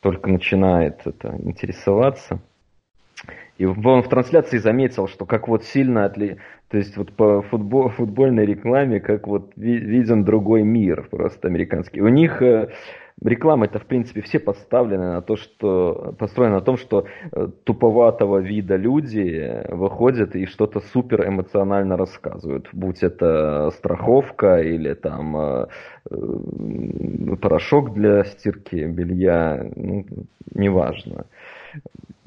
только начинает это интересоваться. И он в трансляции заметил, что как вот сильно отли... То есть вот по футбол, футбольной рекламе, как вот виден другой мир просто американский. У них реклама это в принципе все поставлены на то, что построена на том, что э, туповатого вида люди выходят и что-то супер эмоционально рассказывают, будь это страховка или там э, э, порошок для стирки белья, ну, неважно.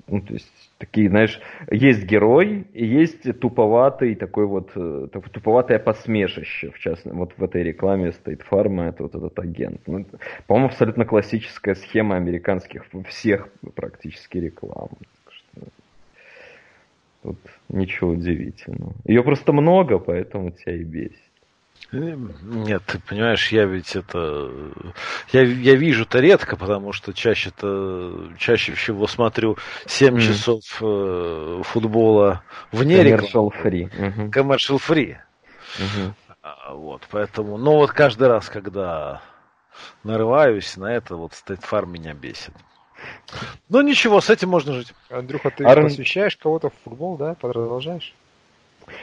Ну, то есть такие, знаешь, есть герой и есть туповатый такой вот, э, туповатое посмешище, в частности, вот в этой рекламе стоит фарма, это вот этот агент. Ну, по-моему, абсолютно классическая схема американских всех практически реклам. Тут ничего удивительного. Ее просто много, поэтому тебя и бесит. Нет, ты понимаешь, я ведь это... Я, я вижу-то редко, потому что чаще-то... Чаще всего смотрю 7 mm. часов э, футбола вне Commercial free. Uh-huh. Commercial free. Uh-huh. Вот, поэтому... Но вот каждый раз, когда нарываюсь на это, вот State Farm меня бесит. Но ничего, с этим можно жить. Андрюха, ты Арн... посвящаешь кого-то в футбол, да? Продолжаешь?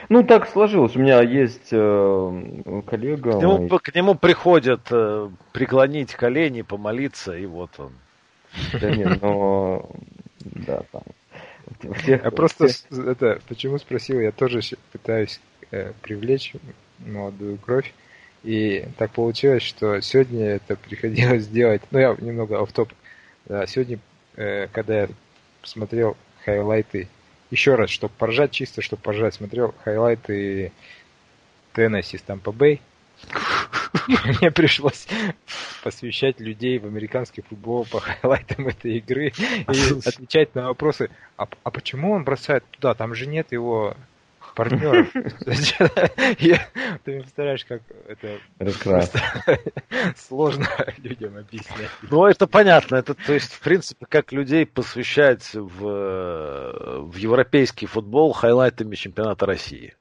Ну, так сложилось. У меня есть э, коллега. К нему, мой... к нему приходят э, преклонить колени, помолиться, и вот он. Да нет, но... Да, там. Всех, я просто всех... это почему спросил, я тоже пытаюсь э, привлечь молодую кровь. И так получилось, что сегодня это приходилось делать. Ну, я немного автоп. Да, сегодня, э, когда я посмотрел хайлайты еще раз, чтобы поржать, чисто чтобы поржать, смотрел хайлайты Теннесси Стампа Бэй. Мне пришлось посвящать людей в американский футбол по хайлайтам этой игры и отвечать на вопросы, а, а почему он бросает туда, там же нет его партнеров. Ты мне представляешь, как это сложно людям объяснять. Ну, это понятно. Это, то есть, в принципе, как людей посвящать в, в европейский футбол хайлайтами чемпионата России.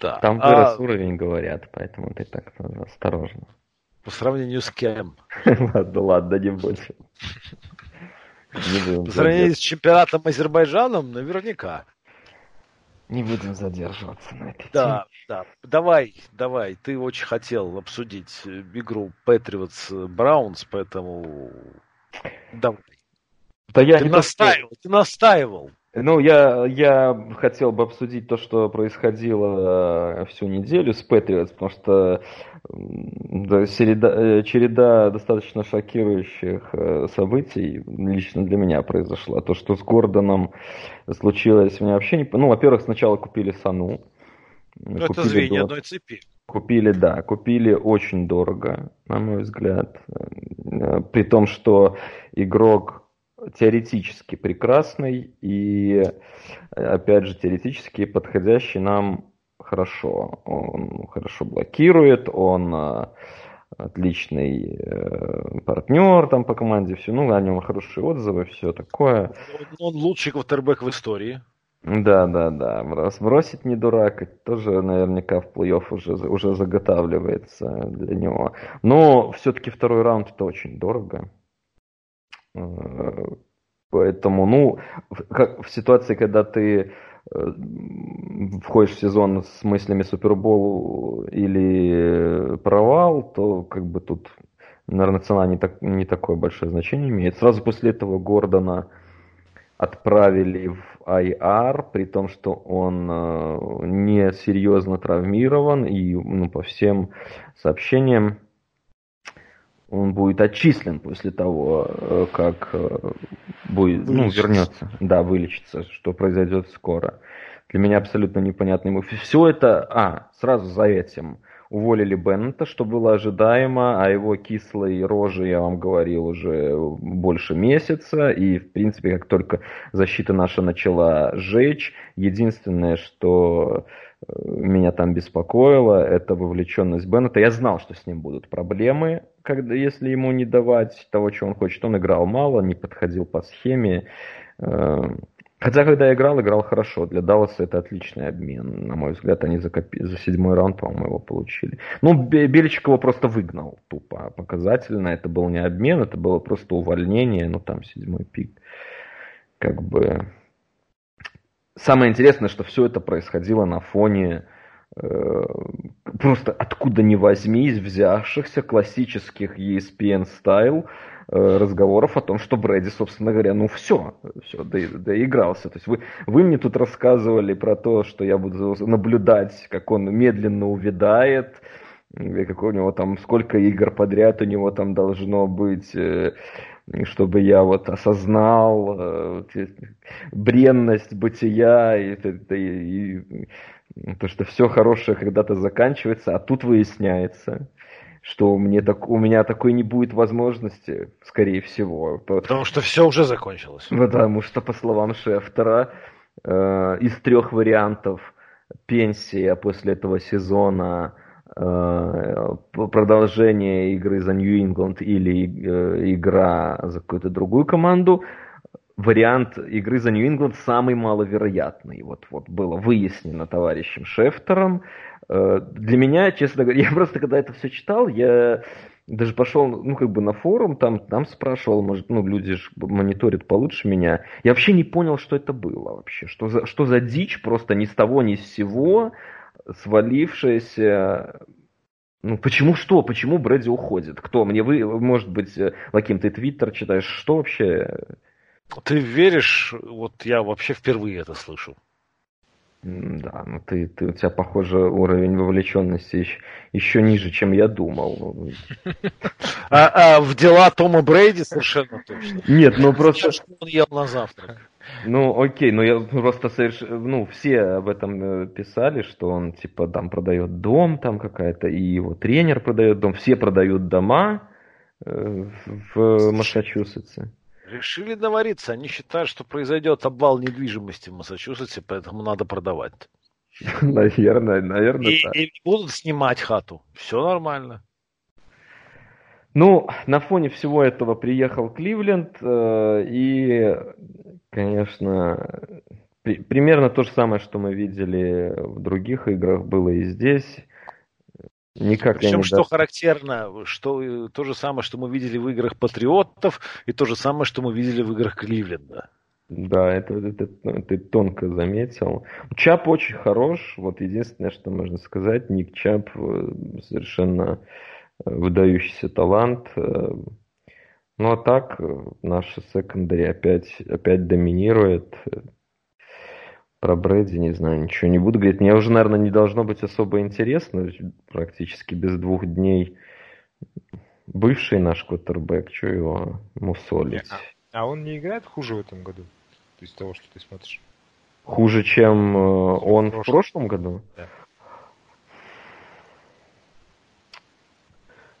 Да. Там вырос а... уровень, говорят, поэтому ты так осторожно. По сравнению с кем? ладно, ладно, не больше. По сравнению с чемпионатом Азербайджаном, наверняка. Не будем задерживаться на этой Да, теме. да. Давай, давай. Ты очень хотел обсудить игру Patriots Браунс, поэтому давай. Да я ты настаивал, ты настаивал. Ну, я, я хотел бы обсудить то, что происходило э, всю неделю с Патриотс, потому что да, череда, э, череда достаточно шокирующих э, событий лично для меня произошла. То, что с Гордоном случилось, меня вообще не... Ну, во-первых, сначала купили Сану. Ну, это звенья одной цепи. Купили, да, купили очень дорого, на мой взгляд. При том, что игрок теоретически прекрасный и, опять же, теоретически подходящий нам хорошо. Он хорошо блокирует, он э, отличный э, партнер там по команде, все, ну, о нем хорошие отзывы, все такое. Он лучший квотербек в истории. Да, да, да. Сбросить не дурак, тоже наверняка в плей-офф уже, уже заготавливается для него. Но все-таки второй раунд это очень дорого. Э, поэтому, ну, как в ситуации, когда ты э, входишь в сезон с мыслями Супербол или провал, то как бы тут, наверное, цена не, так, не такое большое значение имеет. Сразу после этого Гордона отправили в IR, при том, что он э, не серьезно травмирован, и ну, по всем сообщениям он будет отчислен после того, э, как э, будет, ну, вернется, да, вылечится, что произойдет скоро. Для меня абсолютно непонятно ему. Все это, а, сразу за этим. уволили Беннета, что было ожидаемо, а его кислой рожи, я вам говорил, уже больше месяца, и, в принципе, как только защита наша начала жечь, единственное, что меня там беспокоило, это вовлеченность Беннета. Я знал, что с ним будут проблемы, когда, если ему не давать того, что он хочет. Он играл мало, не подходил по схеме. Э, Хотя, когда играл, играл хорошо. Для Далласа это отличный обмен. На мой взгляд, они за, копи... за седьмой раунд, по-моему, его получили. Ну, Беличик его просто выгнал тупо. Показательно. Это был не обмен, это было просто увольнение. Ну, там седьмой пик. Как бы... Самое интересное, что все это происходило на фоне э, просто откуда ни возьмись взявшихся классических ESPN стайл Э, разговоров о том, что Брэди, собственно говоря, ну все, все, доигрался. То есть вы, вы мне тут рассказывали про то, что я буду наблюдать, как он медленно увядает, как у него там, сколько игр подряд у него там должно быть, э, чтобы я вот осознал э, бренность бытия и, и, и то, что все хорошее когда-то заканчивается, а тут выясняется, что мне так, у меня такой не будет возможности, скорее всего. Потому что все уже закончилось. Потому что, по словам Шефтера, э, из трех вариантов пенсия после этого сезона продолжение игры за Нью-Ингланд или э, игра за какую-то другую команду, вариант игры за Нью-Ингланд самый маловероятный. Вот, вот было выяснено товарищем Шефтером. Э, для меня, честно говоря, я просто когда это все читал, я даже пошел, ну, как бы на форум, там, там спрашивал, может, ну, люди же мониторят получше меня. Я вообще не понял, что это было вообще. Что за, что за дичь просто ни с того, ни с сего свалившаяся ну, почему что? Почему Брэди уходит? Кто? Мне вы, может быть, Лаким, ты твиттер читаешь? Что вообще? Ты веришь? Вот я вообще впервые это слышу. Да, ну ты, ты, у тебя, похоже, уровень вовлеченности еще, еще ниже, чем я думал. А, а в дела Тома Брейди совершенно точно. Нет, ну просто... Что он ел на завтрак? Ну, окей, ну я просто совершенно, ну, все об этом э, писали, что он, типа, там продает дом, там какая-то, и его тренер продает дом, все продают дома э, в Массачусетсе. Решили навариться. Они считают, что произойдет обвал недвижимости в Массачусетсе, поэтому надо продавать. Наверное, наверное. И, так. и будут снимать хату. Все нормально. Ну, на фоне всего этого приехал Кливленд, э, и, конечно, при, примерно то же самое, что мы видели в других играх, было и здесь. Никак Причем, что даст. характерно, что э, то же самое, что мы видели в играх Патриотов, и то же самое, что мы видели в играх Кливленда. Да, это, это, это ты тонко заметил. Чап очень хорош. Вот единственное, что можно сказать, Ник Чап э, совершенно э, выдающийся талант. Ну а так, наша секондари опять, опять доминирует. Про Брэди не знаю, ничего не буду говорить. Мне уже, наверное, не должно быть особо интересно. Практически без двух дней бывший наш квотербек, что его мусолить. А, а он не играет хуже в этом году? То есть того, что ты смотришь? Хуже, чем э, он в прошлом, в прошлом году? Да.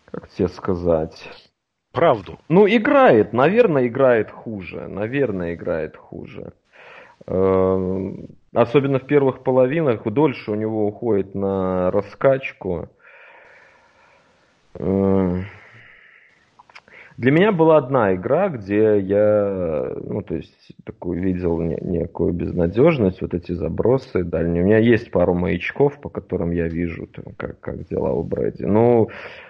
Как тебе сказать? Правду. Ну, играет, наверное, играет хуже. Наверное, играет хуже. Эм, особенно в первых половинах, дольше у него уходит на раскачку. Для меня была одна игра, где я, ну, то есть, такую видел некую безнадежность, вот эти забросы дальние. У меня есть пару маячков, по которым я вижу, там, как, как дела у Брэди. Ну,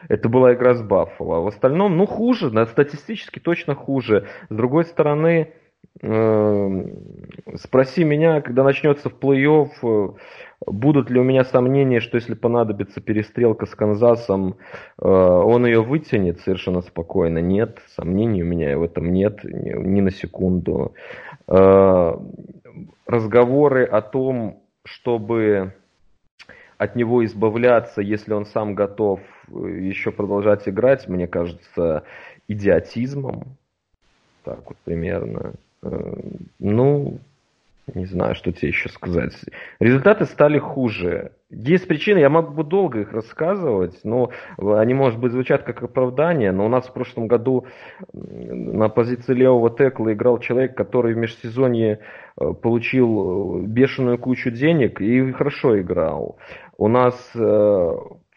это была игра с Баффало. А в остальном, ну, хуже, да, статистически точно хуже. С другой стороны, спроси меня, когда начнется в плей-офф, э, будут ли у меня сомнения, что если понадобится перестрелка с Канзасом, э, он ее вытянет совершенно спокойно. Нет, сомнений у меня в этом нет ни, ни на секунду. Э, разговоры о том, чтобы от него избавляться, если он сам готов еще продолжать играть, мне кажется идиотизмом. Так вот примерно. Э, ну, не знаю, что тебе еще сказать. Результаты стали хуже. Есть причины, я могу долго их рассказывать, но они, может быть, звучат как оправдание, но у нас в прошлом году на позиции левого текла играл человек, который в межсезонье э, получил э, бешеную кучу денег и хорошо играл. У нас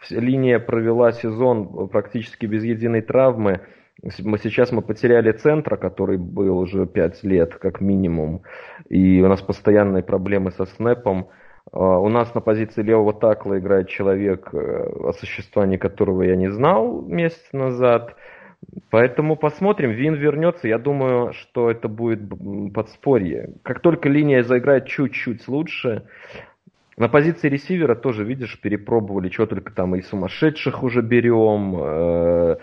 линия провела сезон практически без единой травмы. Мы сейчас мы потеряли центра, который был уже 5 лет как минимум, и у нас постоянные проблемы со снэпом. А, у нас на позиции левого такла играет человек, э, о существовании которого я не знал месяц назад. Поэтому посмотрим, Вин вернется. Я думаю, что это будет подспорье. Как только линия заиграет чуть-чуть лучше, на позиции ресивера тоже, видишь, перепробовали, что только там и сумасшедших уже берем, э,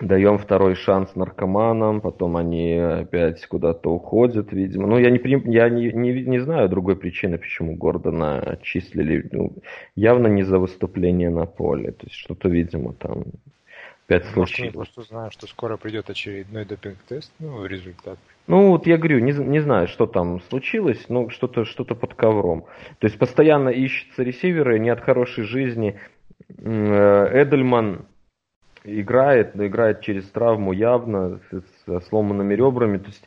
даем второй шанс наркоманам, потом они опять куда-то уходят, видимо. Ну, я не, я не, не, не знаю другой причины, почему Гордона отчислили. Ну, явно не за выступление на поле. То есть что-то, видимо, там опять случилось. Может, просто знаю, что скоро придет очередной допинг-тест, ну, результат. Ну, вот я говорю, не, не знаю, что там случилось, но что-то что под ковром. То есть постоянно ищутся ресиверы, не от хорошей жизни. Э, Эдельман играет, но играет через травму явно, с сломанными ребрами. То есть,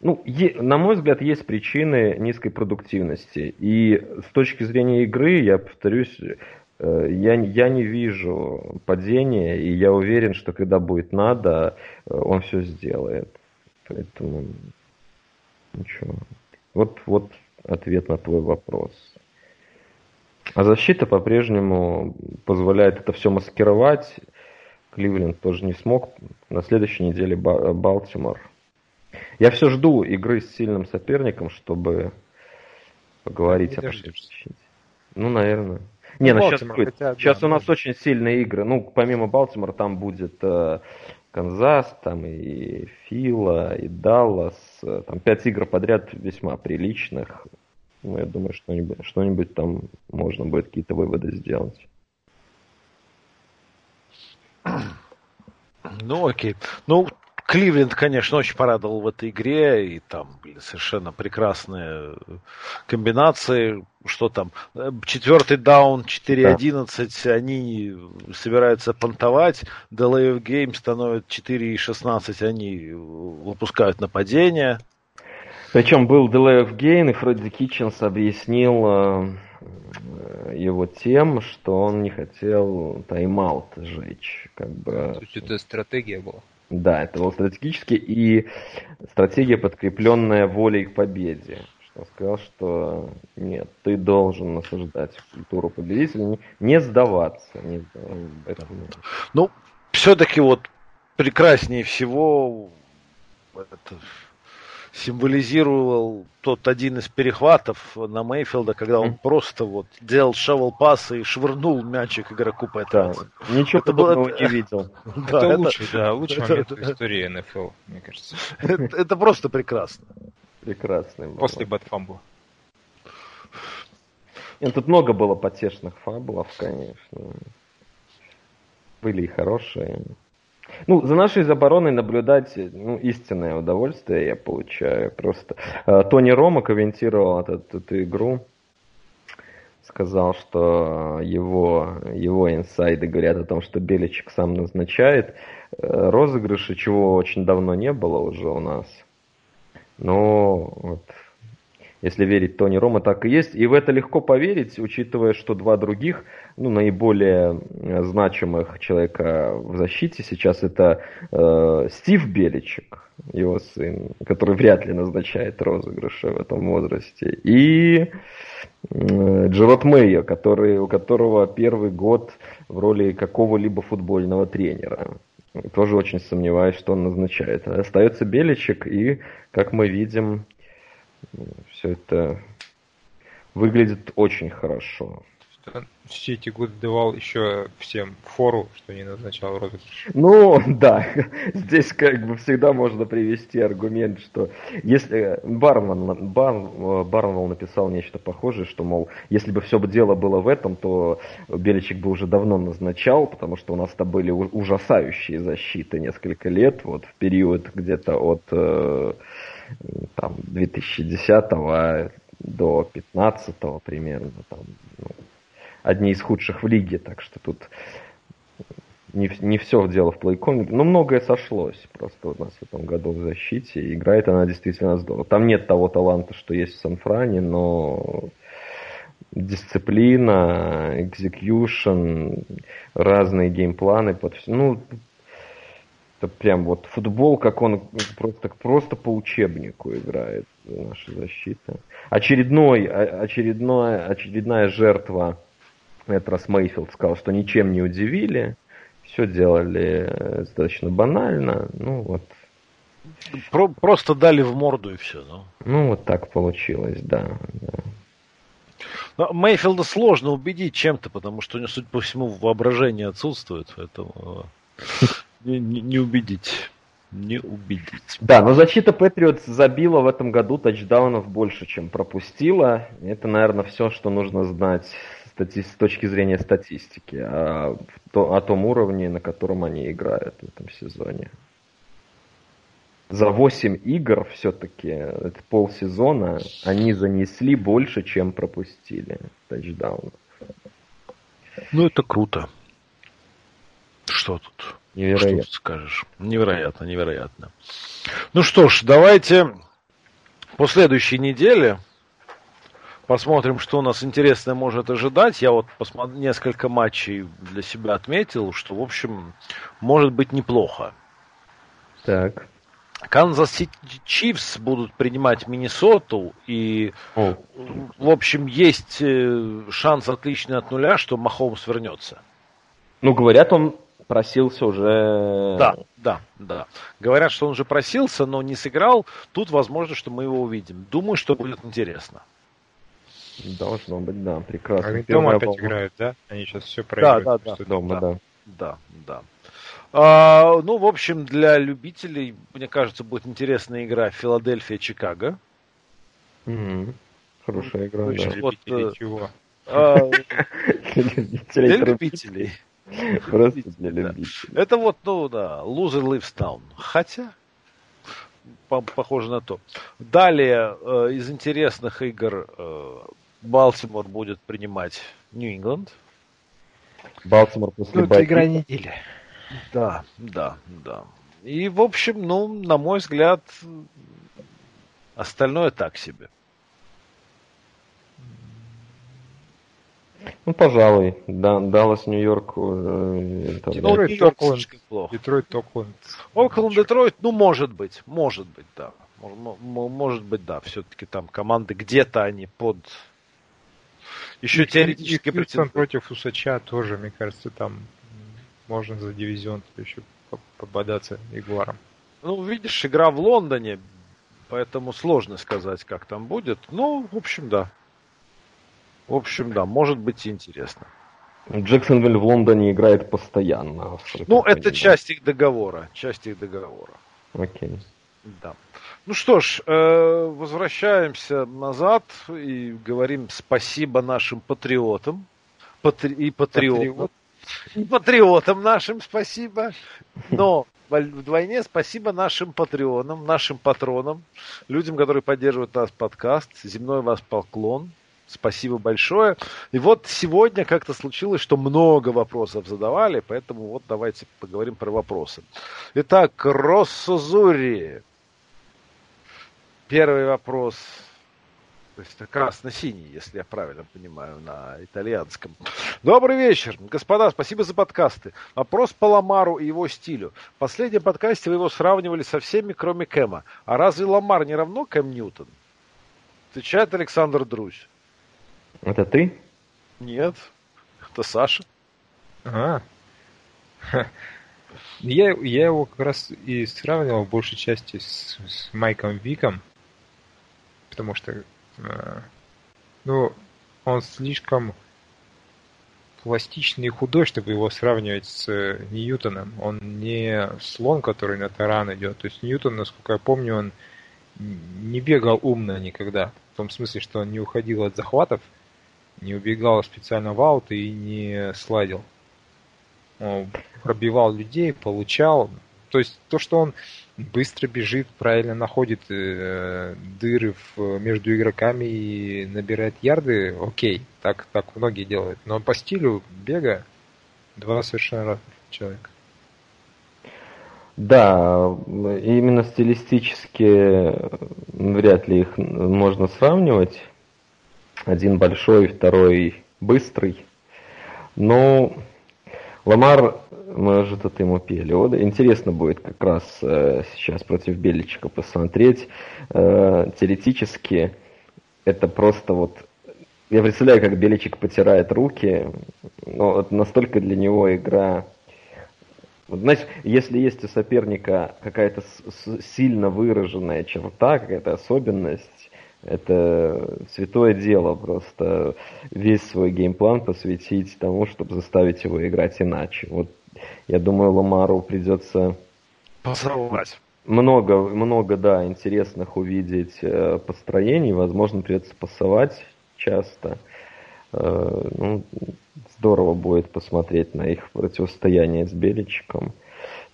ну, е, на мой взгляд, есть причины низкой продуктивности. И с точки зрения игры, я повторюсь, э, я, я не вижу падения, и я уверен, что когда будет надо, э, он все сделает. Поэтому ничего. Вот, вот ответ на твой вопрос. А защита по-прежнему позволяет это все маскировать. Кливленд тоже не смог. На следующей неделе Балтимор. Я все жду игры с сильным соперником, чтобы поговорить не о защите. Ну, наверное. Не, ну, сейчас, будет. Хотя, сейчас да, у нас да. очень сильные игры. Ну, помимо Балтимора там будет э, Канзас, там и Фила, и Даллас. Э, там пять игр подряд весьма приличных. Ну, я думаю, что-нибудь, что-нибудь там можно будет какие-то выводы сделать. Ну, окей. Ну, Кливленд, конечно, очень порадовал в этой игре, и там были совершенно прекрасные комбинации. Что там? Четвертый даун, 4-11, да. они собираются понтовать, delay of game становится 4-16, они выпускают нападение. Причем был delay of и Фредди Китченс объяснил э, его тем, что он не хотел тайм-аут сжечь. Как бы... Это стратегия была. Да, это было стратегически и стратегия, подкрепленная волей к победе. Что он сказал, что нет, ты должен насаждать культуру победителя, не сдаваться. Не, это... Ну, все-таки вот прекраснее всего это символизировал тот один из перехватов на Мейфилда, когда он mm. просто вот делал шевел пас и швырнул мячик игроку по этому. Да. Ничего это подобного было... не видел. Это лучший, да, лучший момент в истории НФЛ, мне кажется. Это просто прекрасно. Прекрасно. После бэтфамбла. Тут много было потешных фабулов, конечно. Были и хорошие. Ну, за нашей забороной наблюдать, ну, истинное удовольствие я получаю просто. Э, Тони Рома комментировал эту, эту игру, сказал, что его, его инсайды говорят о том, что Беличек сам назначает э, розыгрыши, чего очень давно не было уже у нас. Но вот если верить Тони Рома, так и есть. И в это легко поверить, учитывая, что два других, ну, наиболее э, значимых человека в защите сейчас это э, Стив Беличек, его сын, который вряд ли назначает розыгрыши в этом возрасте, и э, Джерот Мейо, который, у которого первый год в роли какого-либо футбольного тренера. Тоже очень сомневаюсь, что он назначает. Остается Беличек, и, как мы видим, все это выглядит очень хорошо. Все эти годы давал еще всем фору, что не назначал розыгрыш. Ну, да. Здесь как бы всегда можно привести аргумент, что если Барнвелл, Бар, Барнвелл написал нечто похожее, что, мол, если бы все дело было в этом, то Беличек бы уже давно назначал, потому что у нас-то были ужасающие защиты несколько лет, вот в период где-то от э, там 2010 до 15 примерно. Там, ну, одни из худших в лиге, так что тут не, не все дело в плейкоме, но многое сошлось просто у нас в этом году в защите. Играет она действительно здорово. Там нет того таланта, что есть в Сан-Фране, но дисциплина, экзекьюшн, разные геймпланы под. Ну, это прям вот футбол, как он просто, просто по учебнику играет наша защита. Очередной, очередная, очередная жертва этот раз Мейфилд сказал, что ничем не удивили все делали э, достаточно банально. Ну вот. Про просто дали в морду и все. Ну, ну вот так получилось, да. да. Но Мейфилда сложно убедить чем-то, потому что у него, судя по всему, воображение отсутствует, поэтому э, не, не, не убедить. Не убедить. Да, но защита Патриот забила в этом году тачдаунов больше, чем пропустила. Это, наверное, все, что нужно знать стати- с точки зрения статистики, а то, о том уровне, на котором они играют в этом сезоне. За 8 игр все-таки, это полсезона, они занесли больше, чем пропустили тачдаунов. Ну, это круто. Что тут? Невероятно. Что скажешь? Невероятно, невероятно. Ну что ж, давайте по следующей неделе Посмотрим, что у нас интересное может ожидать. Я вот посмотр... несколько матчей для себя отметил, что, в общем, может быть неплохо. Так. Канзас Сити Чифс будут принимать Миннесоту, и, О. в общем, есть э, шанс отличный от нуля, что Махомс вернется. Ну, говорят, он просился уже... Да, да, да. Говорят, что он уже просился, но не сыграл. Тут возможно, что мы его увидим. Думаю, что будет интересно. Должно быть, да, прекрасно. Они дома опять волна. играют, да? Они сейчас все проиграют. Да, да, да. Дома, да. Да, да. А, ну, в общем, для любителей, мне кажется, будет интересная игра Филадельфия-Чикаго. Угу. Хорошая игра, да. Вот, э, чего? А, для любителей. Просто для любителей. Это вот, ну да, loser lives down. Хотя, похоже на то. Далее, э, из интересных игр э, Балтимор будет принимать Нью-Ингланд. Балтимор после ну, игра недели. Да, да, да. И, в общем, ну, на мой взгляд, остальное так себе. Ну, пожалуй, да, Даллас, Нью-Йорк. Э, Детройт, Окленд. Детройт, Окленд. Окленд, Детройт, ну, может быть, может быть, да. Может быть, да, все-таки там команды где-то они под еще и, теоретически претендент. против Усача тоже, мне кажется, там можно за дивизион еще пободаться Ягуаром. Ну, видишь, игра в Лондоне, поэтому сложно сказать, как там будет. Ну, в общем, да. В общем, да, может быть интересно. Джексонвиль в Лондоне играет постоянно. Ну, это часть их договора. Часть их договора. Окей. Да. Ну что ж, э, возвращаемся назад и говорим спасибо нашим патриотам. Патри... И патриотам. И патриотам нашим спасибо. Но вдвойне спасибо нашим патреонам, нашим патронам, людям, которые поддерживают наш подкаст. Земной вас поклон. Спасибо большое. И вот сегодня как-то случилось, что много вопросов задавали, поэтому вот давайте поговорим про вопросы. Итак, Россозури. Первый вопрос. То есть красно-синий, если я правильно понимаю, на итальянском. Добрый вечер, господа, спасибо за подкасты. Вопрос по Ламару и его стилю. В последнем подкасте вы его сравнивали со всеми, кроме Кэма. А разве Ламар не равно Кэм Ньютон? Отвечает Александр Друзь. Это ты? Нет, это Саша. А. Я, я его как раз и сравнивал в большей части с, с Майком Виком, потому что э, ну, он слишком пластичный и худой, чтобы его сравнивать с Ньютоном. Он не слон, который на таран идет. То есть Ньютон, насколько я помню, он не бегал умно никогда. В том смысле, что он не уходил от захватов, не убегал специально в аут и не слайдил. Пробивал людей, получал. То есть то, что он быстро бежит, правильно находит э, дыры в, между игроками и набирает ярды, окей, так, так многие делают. Но по стилю бега два совершенно разных человека. Да, именно стилистически вряд ли их можно сравнивать. Один большой, второй быстрый. Но Ламар, мы же тут ему пели. Вот интересно будет как раз э, сейчас против Беличика посмотреть. Э, теоретически это просто вот... Я представляю, как Беличик потирает руки. Но это настолько для него игра... Вот, знаешь, если есть у соперника какая-то сильно выраженная черта, какая-то особенность, это святое дело просто весь свой геймплан посвятить тому, чтобы заставить его играть иначе. Вот я думаю, Ламару придется Позорвать. много, много, да, интересных увидеть э, построений. Возможно, придется пасовать часто. Э, ну, здорово будет посмотреть на их противостояние с Беличиком.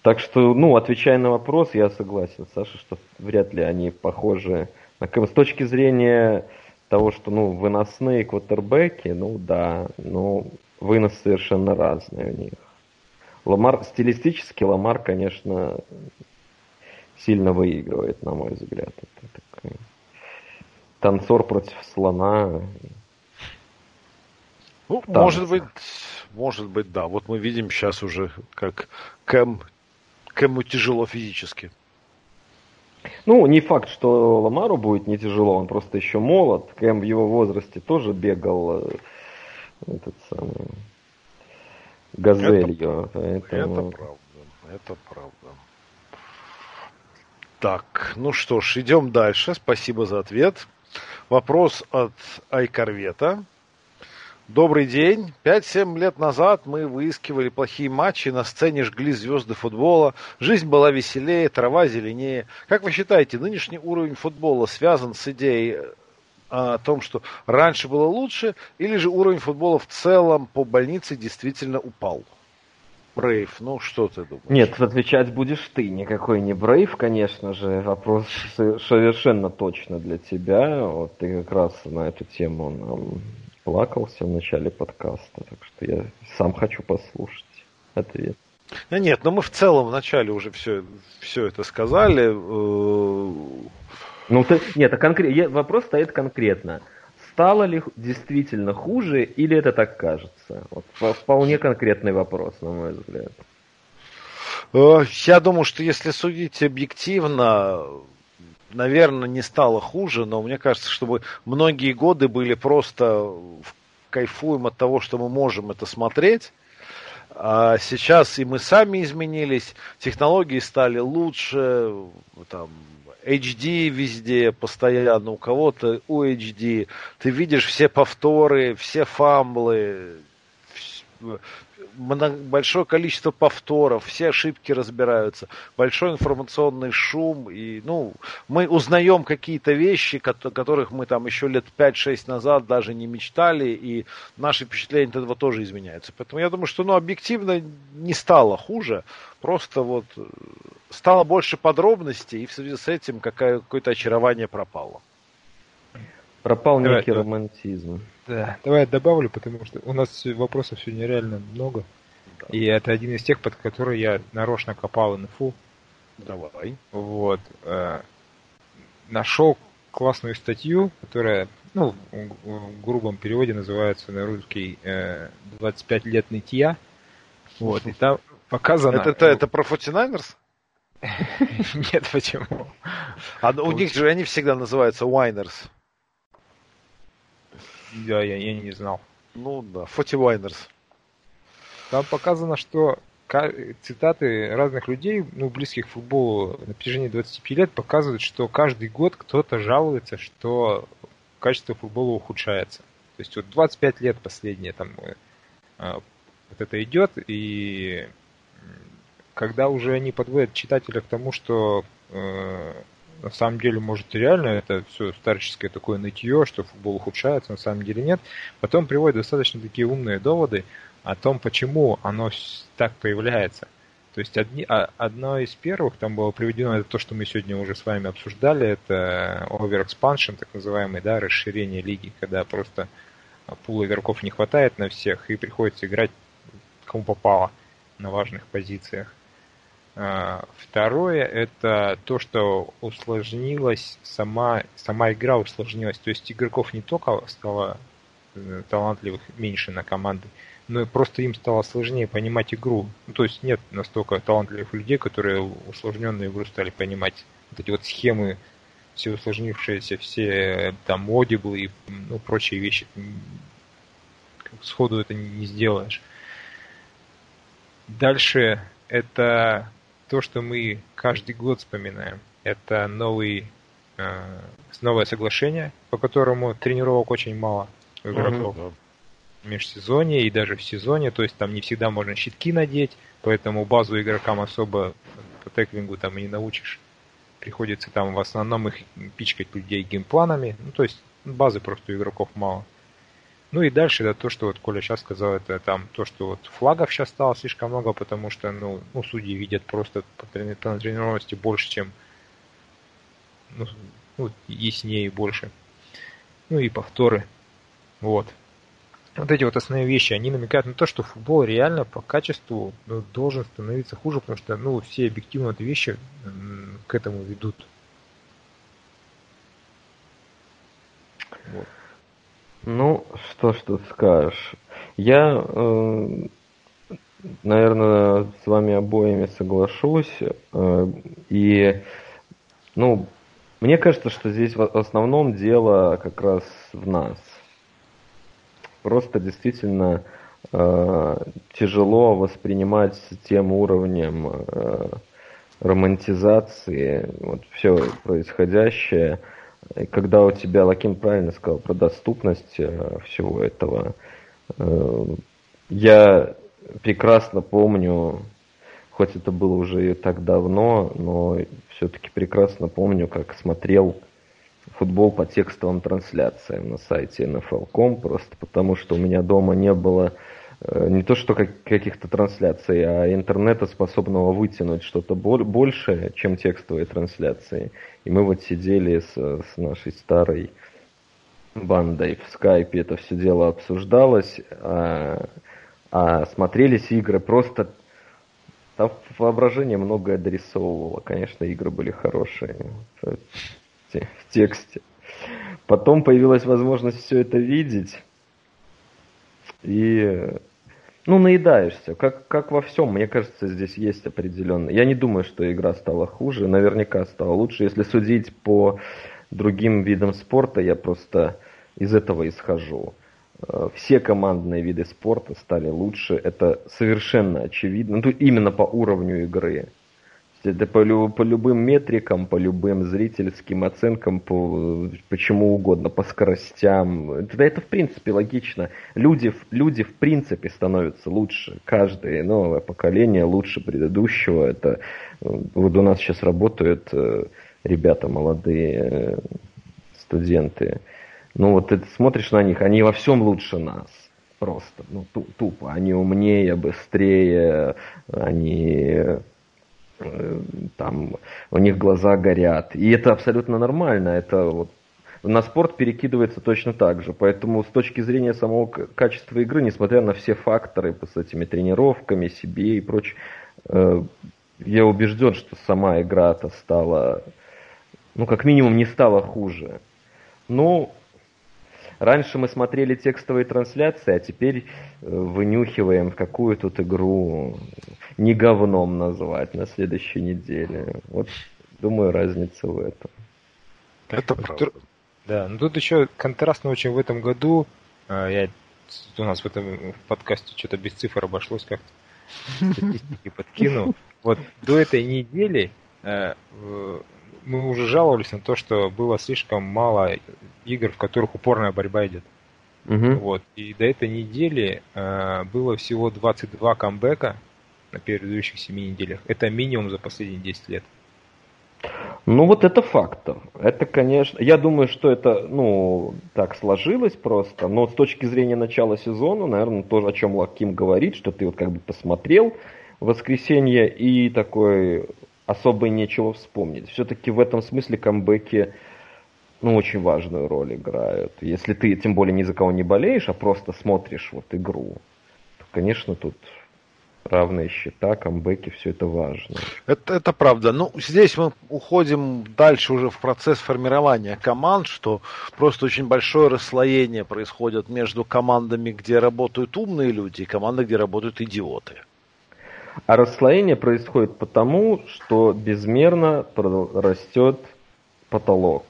Так что, ну, отвечая на вопрос, я согласен, Саша, что вряд ли они похожи с точки зрения того, что ну, выносные квотербеки, ну да, ну вынос совершенно разный у них. Ламар, стилистически Ламар, конечно, сильно выигрывает, на мой взгляд. Это такой танцор против слона. Ну, может быть, может быть, да. Вот мы видим сейчас уже, как Кэм, Кэму тяжело физически. Ну, не факт, что Ламару будет не тяжело, он просто еще молод. Кэм в его возрасте тоже бегал э, этот самый газелью. Это, поэтому... это правда. Это правда. Так, ну что ж, идем дальше. Спасибо за ответ. Вопрос от Айкорвета. Добрый день. 5-7 лет назад мы выискивали плохие матчи, на сцене жгли звезды футбола, жизнь была веселее, трава зеленее. Как вы считаете, нынешний уровень футбола связан с идеей э, о том, что раньше было лучше, или же уровень футбола в целом по больнице действительно упал? Брейв, ну что ты думаешь? Нет, отвечать будешь ты, никакой не Брейв, конечно же. Вопрос совершенно точно для тебя. Вот ты как раз на эту тему нам плакался в начале подкаста, так что я сам хочу послушать ответ. Ну нет, но мы в целом в начале уже все, все это сказали. Э, ну, ты, нет, а конкрет, вопрос стоит конкретно. Стало ли действительно хуже или это так кажется? Вот, вполне конкретный вопрос, на мой взгляд. Э, я думаю, что если судить объективно, наверное, не стало хуже, но мне кажется, чтобы многие годы были просто кайфуем от того, что мы можем это смотреть. А сейчас и мы сами изменились, технологии стали лучше, там, HD везде постоянно, у кого-то UHD. Ты видишь все повторы, все фамблы, большое количество повторов, все ошибки разбираются, большой информационный шум, и, ну, мы узнаем какие-то вещи, которых мы там еще лет 5-6 назад даже не мечтали, и наши впечатления от этого тоже изменяются. Поэтому я думаю, что, ну, объективно не стало хуже, просто вот э, стало больше подробностей, и в связи с этим какое- какое-то очарование пропало. Пропал некий романтизм. Да, давай я добавлю, потому что у нас вопросов сегодня реально много. Да. И это один из тех, под который я нарочно копал инфу. Давай. Вот. Э, нашел классную статью, которая, ну, в грубом переводе называется на русский э, 25 лет нытья. Вот, и там показано... Это, это, это про 49ers? Нет, почему? А у них же они всегда называются Winers. Да, я, я не знал. Ну да, Фоти Вайнерс. Там показано, что цитаты разных людей, ну, близких к футболу на протяжении 25 лет, показывают, что каждый год кто-то жалуется, что качество футбола ухудшается. То есть вот 25 лет последние там э, вот это идет, и когда уже они подводят читателя к тому, что э, на самом деле, может, реально это все старческое такое нытье, что футбол ухудшается, на самом деле нет. Потом приводит достаточно такие умные доводы о том, почему оно так появляется. То есть одни, а, одно из первых там было приведено, это то, что мы сегодня уже с вами обсуждали, это overexpansion, так называемый, да, расширение лиги, когда просто пула игроков не хватает на всех и приходится играть кому попало на важных позициях. А, второе это то, что усложнилась сама, сама игра усложнилась. То есть игроков не только стало э, талантливых меньше на команды, но и просто им стало сложнее понимать игру. Ну, то есть нет настолько талантливых людей, которые усложненную игру стали понимать. Вот эти вот схемы, все усложнившиеся, все там модиблы и ну, прочие вещи. Сходу это не сделаешь. Дальше это то, что мы каждый год вспоминаем. Это новый, э, новое соглашение, по которому тренировок очень мало у игроков. Mm-hmm. В межсезонье и даже в сезоне, то есть там не всегда можно щитки надеть, поэтому базу игрокам особо по теклингу там и не научишь. Приходится там в основном их пичкать людей геймпланами, ну то есть базы просто у игроков мало. Ну и дальше это то, что вот Коля сейчас сказал, это там то, что вот флагов сейчас стало слишком много, потому что ну, ну судьи видят просто по тренированности больше, чем ну, ну, яснее и больше. Ну и повторы. Вот. Вот эти вот основные вещи, они намекают на то, что футбол реально по качеству ну, должен становиться хуже, потому что ну, все объективные вещи к этому ведут. Вот. Ну, что ж тут скажешь. Я, э, наверное, с вами обоими соглашусь. Э, и, ну, мне кажется, что здесь в основном дело как раз в нас. Просто действительно э, тяжело воспринимать тем уровнем э, романтизации вот все происходящее – когда у тебя, Лаким правильно сказал про доступность э, всего этого, э, я прекрасно помню, хоть это было уже и так давно, но все-таки прекрасно помню, как смотрел футбол по текстовым трансляциям на сайте NFL.com, просто потому что у меня дома не было Э, не то что как, каких-то трансляций, а интернета, способного вытянуть что-то большее, чем текстовые трансляции. И мы вот сидели с, с нашей старой бандой в скайпе, это все дело обсуждалось, а, а смотрелись игры просто... Там воображение многое дорисовывало. Конечно, игры были хорошие в, в тексте. Потом появилась возможность все это видеть. И ну, наедаешься. Как, как во всем, мне кажется, здесь есть определенно. Я не думаю, что игра стала хуже. Наверняка стала лучше. Если судить по другим видам спорта, я просто из этого исхожу. Э, все командные виды спорта стали лучше. Это совершенно очевидно. Ну, именно по уровню игры. Это по, по любым метрикам, по любым зрительским оценкам, по почему угодно, по скоростям. Это, это в принципе логично. Люди, люди в принципе становятся лучше. Каждое новое поколение лучше предыдущего. Это вот у нас сейчас работают э, ребята молодые, э, студенты. Ну вот ты смотришь на них, они во всем лучше нас просто, ну тупо. Они умнее, быстрее, они там у них глаза горят. И это абсолютно нормально. Это вот на спорт перекидывается точно так же. Поэтому с точки зрения самого качества игры, несмотря на все факторы с этими тренировками, себе и прочее, э, я убежден, что сама игра-то стала, ну, как минимум, не стала хуже. Ну, Раньше мы смотрели текстовые трансляции, а теперь э, вынюхиваем, какую тут игру не говном назвать на следующей неделе. Вот, думаю, разница в этом. Это правда. Да, но тут еще контрастно очень в этом году. А, я у нас в этом подкасте что-то без цифр обошлось как-то. Статистики подкинул. Вот до этой недели э, мы уже жаловались на то, что было слишком мало игр, в которых упорная борьба идет. Угу. Вот. И до этой недели э, было всего 22 камбэка на предыдущих 7 неделях. Это минимум за последние 10 лет. Ну вот это факт. Это, конечно, я думаю, что это, ну, так сложилось просто, но с точки зрения начала сезона, наверное, то, о чем Лаким говорит, что ты вот как бы посмотрел, воскресенье и такой особо нечего вспомнить. Все-таки в этом смысле камбэки ну, очень важную роль играют. Если ты, тем более, ни за кого не болеешь, а просто смотришь вот игру, то, конечно, тут равные счета, камбэки, все это важно. Это, это правда. Ну, здесь мы уходим дальше уже в процесс формирования команд, что просто очень большое расслоение происходит между командами, где работают умные люди, и командами, где работают идиоты. А расслоение происходит потому, что безмерно растет потолок.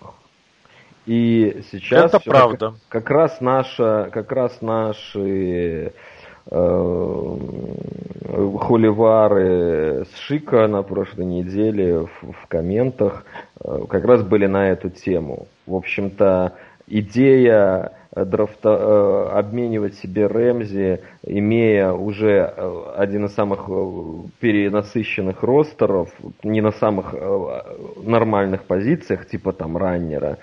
И сейчас это правда. Как, как раз наша, как раз наши э, холивары с Шика на прошлой неделе в, в комментах э, как раз были на эту тему. В общем-то, идея драфта, э, обменивать себе Рэмзи, имея уже э, один из самых перенасыщенных ростеров, не на самых нормальных позициях, типа там раннера,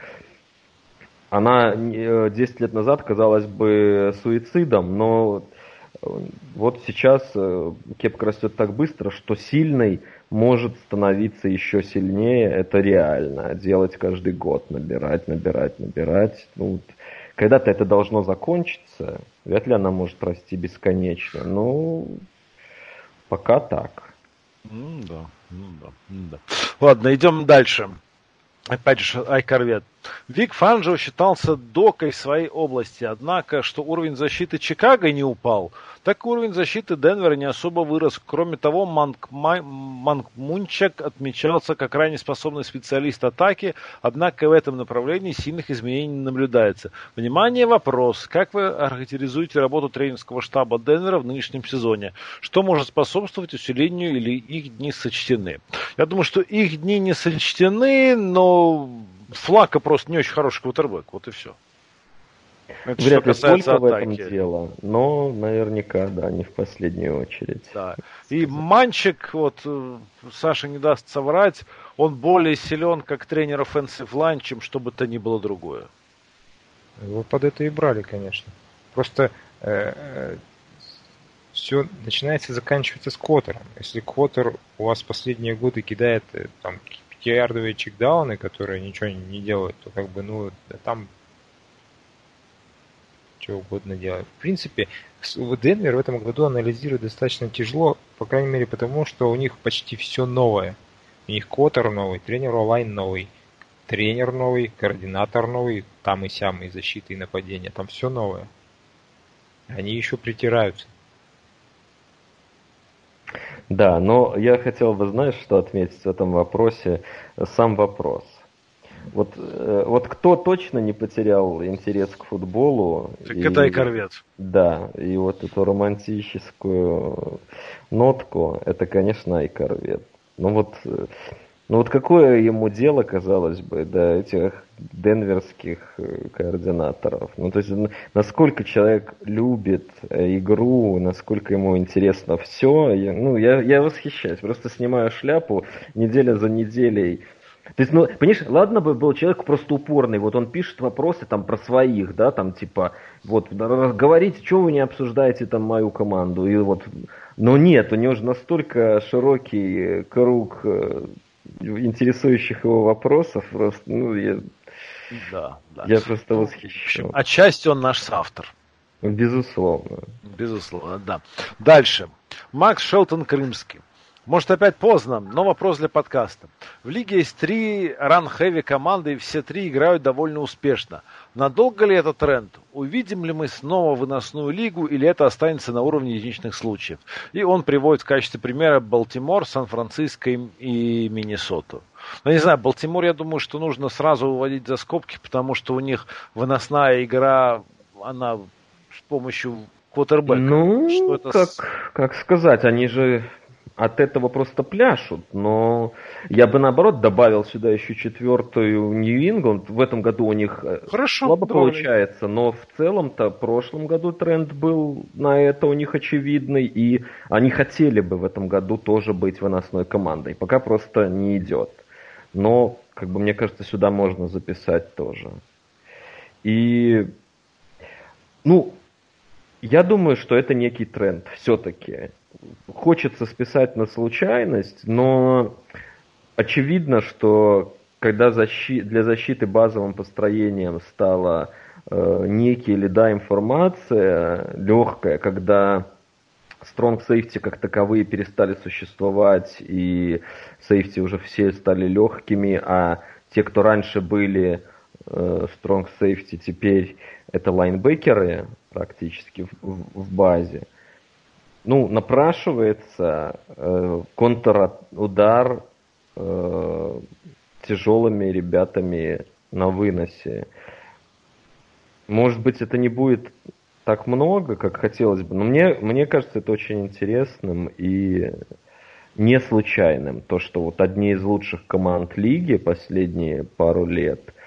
она 10 лет назад казалась бы суицидом, но вот сейчас э, кепка растет так быстро, что сильный может становиться еще сильнее. Это реально. Делать каждый год, набирать, набирать, набирать. Ну, когда-то это должно закончиться. Вряд ли она может расти бесконечно. Ну, пока так. Ну да, ну да, ну да. Ладно, идем дальше опять же, Айкорвет. Вик Фанжо считался докой своей области, однако, что уровень защиты Чикаго не упал, так уровень защиты Денвера не особо вырос. Кроме того, Манк, Манк Мунчак отмечался как крайне способный специалист атаки, однако в этом направлении сильных изменений не наблюдается. Внимание, вопрос. Как вы характеризуете работу тренерского штаба Денвера в нынешнем сезоне? Что может способствовать усилению или их дни сочтены? Я думаю, что их дни не сочтены, но Флака просто не очень хороший квотербек. Вот и все. Это Вряд ли сколько в этом дело, но наверняка, да, не в последнюю очередь. Да. И Манчик, вот э, Саша не даст соврать, он более силен как тренер offensive line, чем что бы то ни было другое. Его под это и брали, конечно. Просто э, э, все начинается и заканчивается с квотером. Если квотер у вас последние годы кидает э, там пятиярдовые чекдауны, которые ничего не делают, то как бы, ну, там что угодно делать. В принципе, Денвер в этом году анализирует достаточно тяжело, по крайней мере потому, что у них почти все новое. У них Коттер новый, тренер онлайн новый, тренер новый, координатор новый, там и сям, и защита, и нападение, там все новое. Они еще притираются. Да, но я хотел бы, знаешь, что отметить в этом вопросе? Сам вопрос. Вот, э, вот кто точно не потерял интерес к футболу? Так и, это и корвет. Да, и вот эту романтическую нотку, это, конечно, и корвет. Ну вот, э, ну вот какое ему дело, казалось бы, до этих денверских э, координаторов? Ну то есть насколько человек любит игру, насколько ему интересно все. Я, ну я, я восхищаюсь, просто снимаю шляпу неделя за неделей то есть, ну, понимаешь, ладно бы был человек просто упорный, вот он пишет вопросы там про своих, да, там типа, вот, говорите, что вы не обсуждаете там мою команду, и вот, но нет, у него же настолько широкий круг э, интересующих его вопросов, просто, ну, я, да, да. я просто восхищен. Отчасти он наш автор. Безусловно. Безусловно, да. Дальше. Макс Шелтон Крымский. Может, опять поздно, но вопрос для подкаста. В лиге есть три ран-хэви команды, и все три играют довольно успешно. Надолго ли это тренд? Увидим ли мы снова выносную лигу, или это останется на уровне единичных случаев? И он приводит в качестве примера Балтимор, Сан-Франциско и Миннесоту. Ну, не знаю, Балтимор, я думаю, что нужно сразу выводить за скобки, потому что у них выносная игра, она с помощью квотербека. Ну, что это как, с... как сказать, они же от этого просто пляшут. Но я бы наоборот добавил сюда еще четвертую Нью-Ингланд. В этом году у них э, Хорошо, слабо давай. получается, но в целом-то в прошлом году тренд был на это у них очевидный, и они хотели бы в этом году тоже быть выносной командой. Пока просто не идет. Но, как бы мне кажется, сюда можно записать тоже. И, ну, я думаю, что это некий тренд все-таки. Хочется списать на случайность, но очевидно, что когда защи... для защиты базовым построением стала э, некий или да информация легкая, когда Strong Safety как таковые перестали существовать, и Safety уже все стали легкими, а те, кто раньше были э, Strong Safety, теперь это лайнбекеры практически в, в, в базе. Ну, напрашивается э, контрудар э, тяжелыми ребятами на выносе. Может быть, это не будет так много, как хотелось бы, но мне, мне кажется это очень интересным и не случайным. То, что вот одни из лучших команд лиги последние пару лет –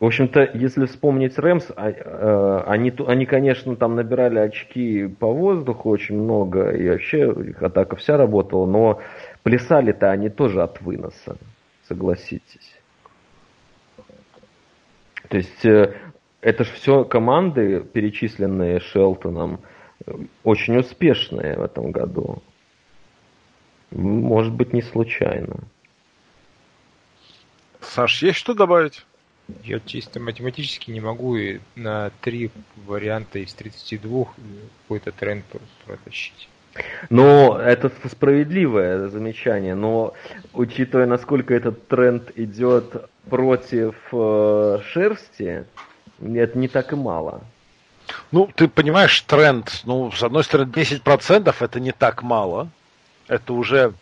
в общем-то, если вспомнить Рэмс, а, э, они, они, конечно, там набирали очки по воздуху очень много, и вообще их атака вся работала, но плясали-то они тоже от выноса, согласитесь. То есть э, это же все команды, перечисленные Шелтоном, очень успешные в этом году. Может быть, не случайно. Саш, есть что добавить? Я чисто математически не могу и на три варианта из 32 какой-то тренд протащить. Но это справедливое замечание, но учитывая, насколько этот тренд идет против э, шерсти, это не так и мало. Ну, ты понимаешь, тренд, ну, с одной стороны, 10% это не так мало. Это уже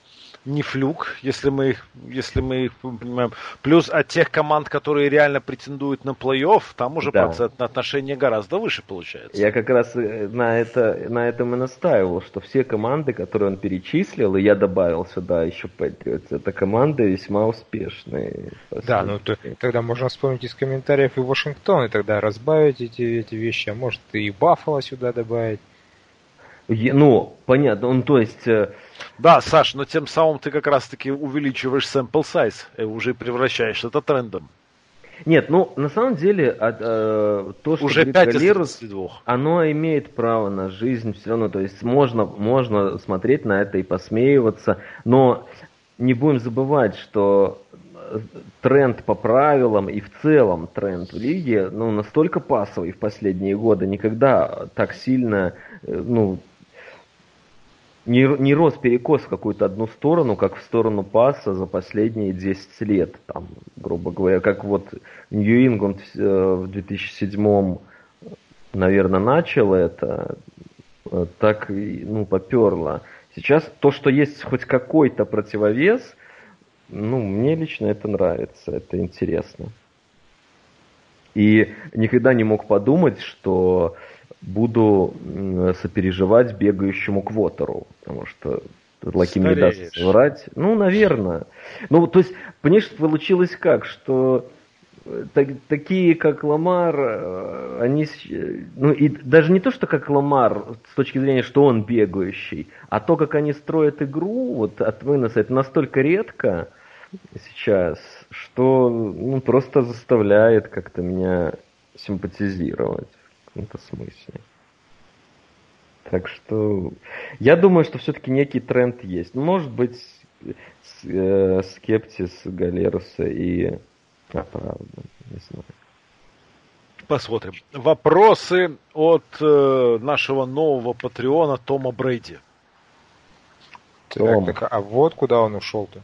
не флюк, если мы их, если мы их понимаем. Плюс от тех команд, которые реально претендуют на плей-офф, там уже да. процентное отношение гораздо выше получается. Я как раз э, на, это, на этом и настаивал, что все команды, которые он перечислил, и я добавил сюда еще Patriots, это команды весьма успешные. Да, ну то, тогда можно вспомнить из комментариев и Вашингтон, и тогда разбавить эти, эти вещи, а может и Баффало сюда добавить. Ну, понятно, он то есть э, да, Саш, но тем самым ты как раз-таки увеличиваешь sample size и уже превращаешь это трендом. Нет, ну на самом деле а, а, то, что уже 5 Галерус, оно имеет право на жизнь все равно. То есть можно, можно смотреть на это и посмеиваться, но не будем забывать, что э, тренд по правилам и в целом тренд в лиге ну, настолько пасовый в последние годы, никогда так сильно ну, не, не рос перекос в какую-то одну сторону, как в сторону паса за последние 10 лет, там, грубо говоря, как вот Нью-Ингланд в 2007 наверное, начал это, э, так ну, поперло. Сейчас то, что есть хоть какой-то противовес, ну, мне лично это нравится, это интересно. И никогда не мог подумать, что буду сопереживать бегающему квотеру, потому что Лаки не даст врать. Ну, наверное. Ну, то есть, понимаешь, получилось как, что э, так, такие, как Ламар, э, они, ну и даже не то, что как Ламар, с точки зрения, что он бегающий, а то, как они строят игру, вот от выноса, это настолько редко сейчас, что ну, просто заставляет как-то меня симпатизировать каком-то смысле. Так что я думаю, что все-таки некий тренд есть. Может быть, э, скептис Галеруса и оправдан, не знаю. Посмотрим. Вопросы от э, нашего нового патреона Тома Брейди. Том. Так, так, а вот куда он ушел-то?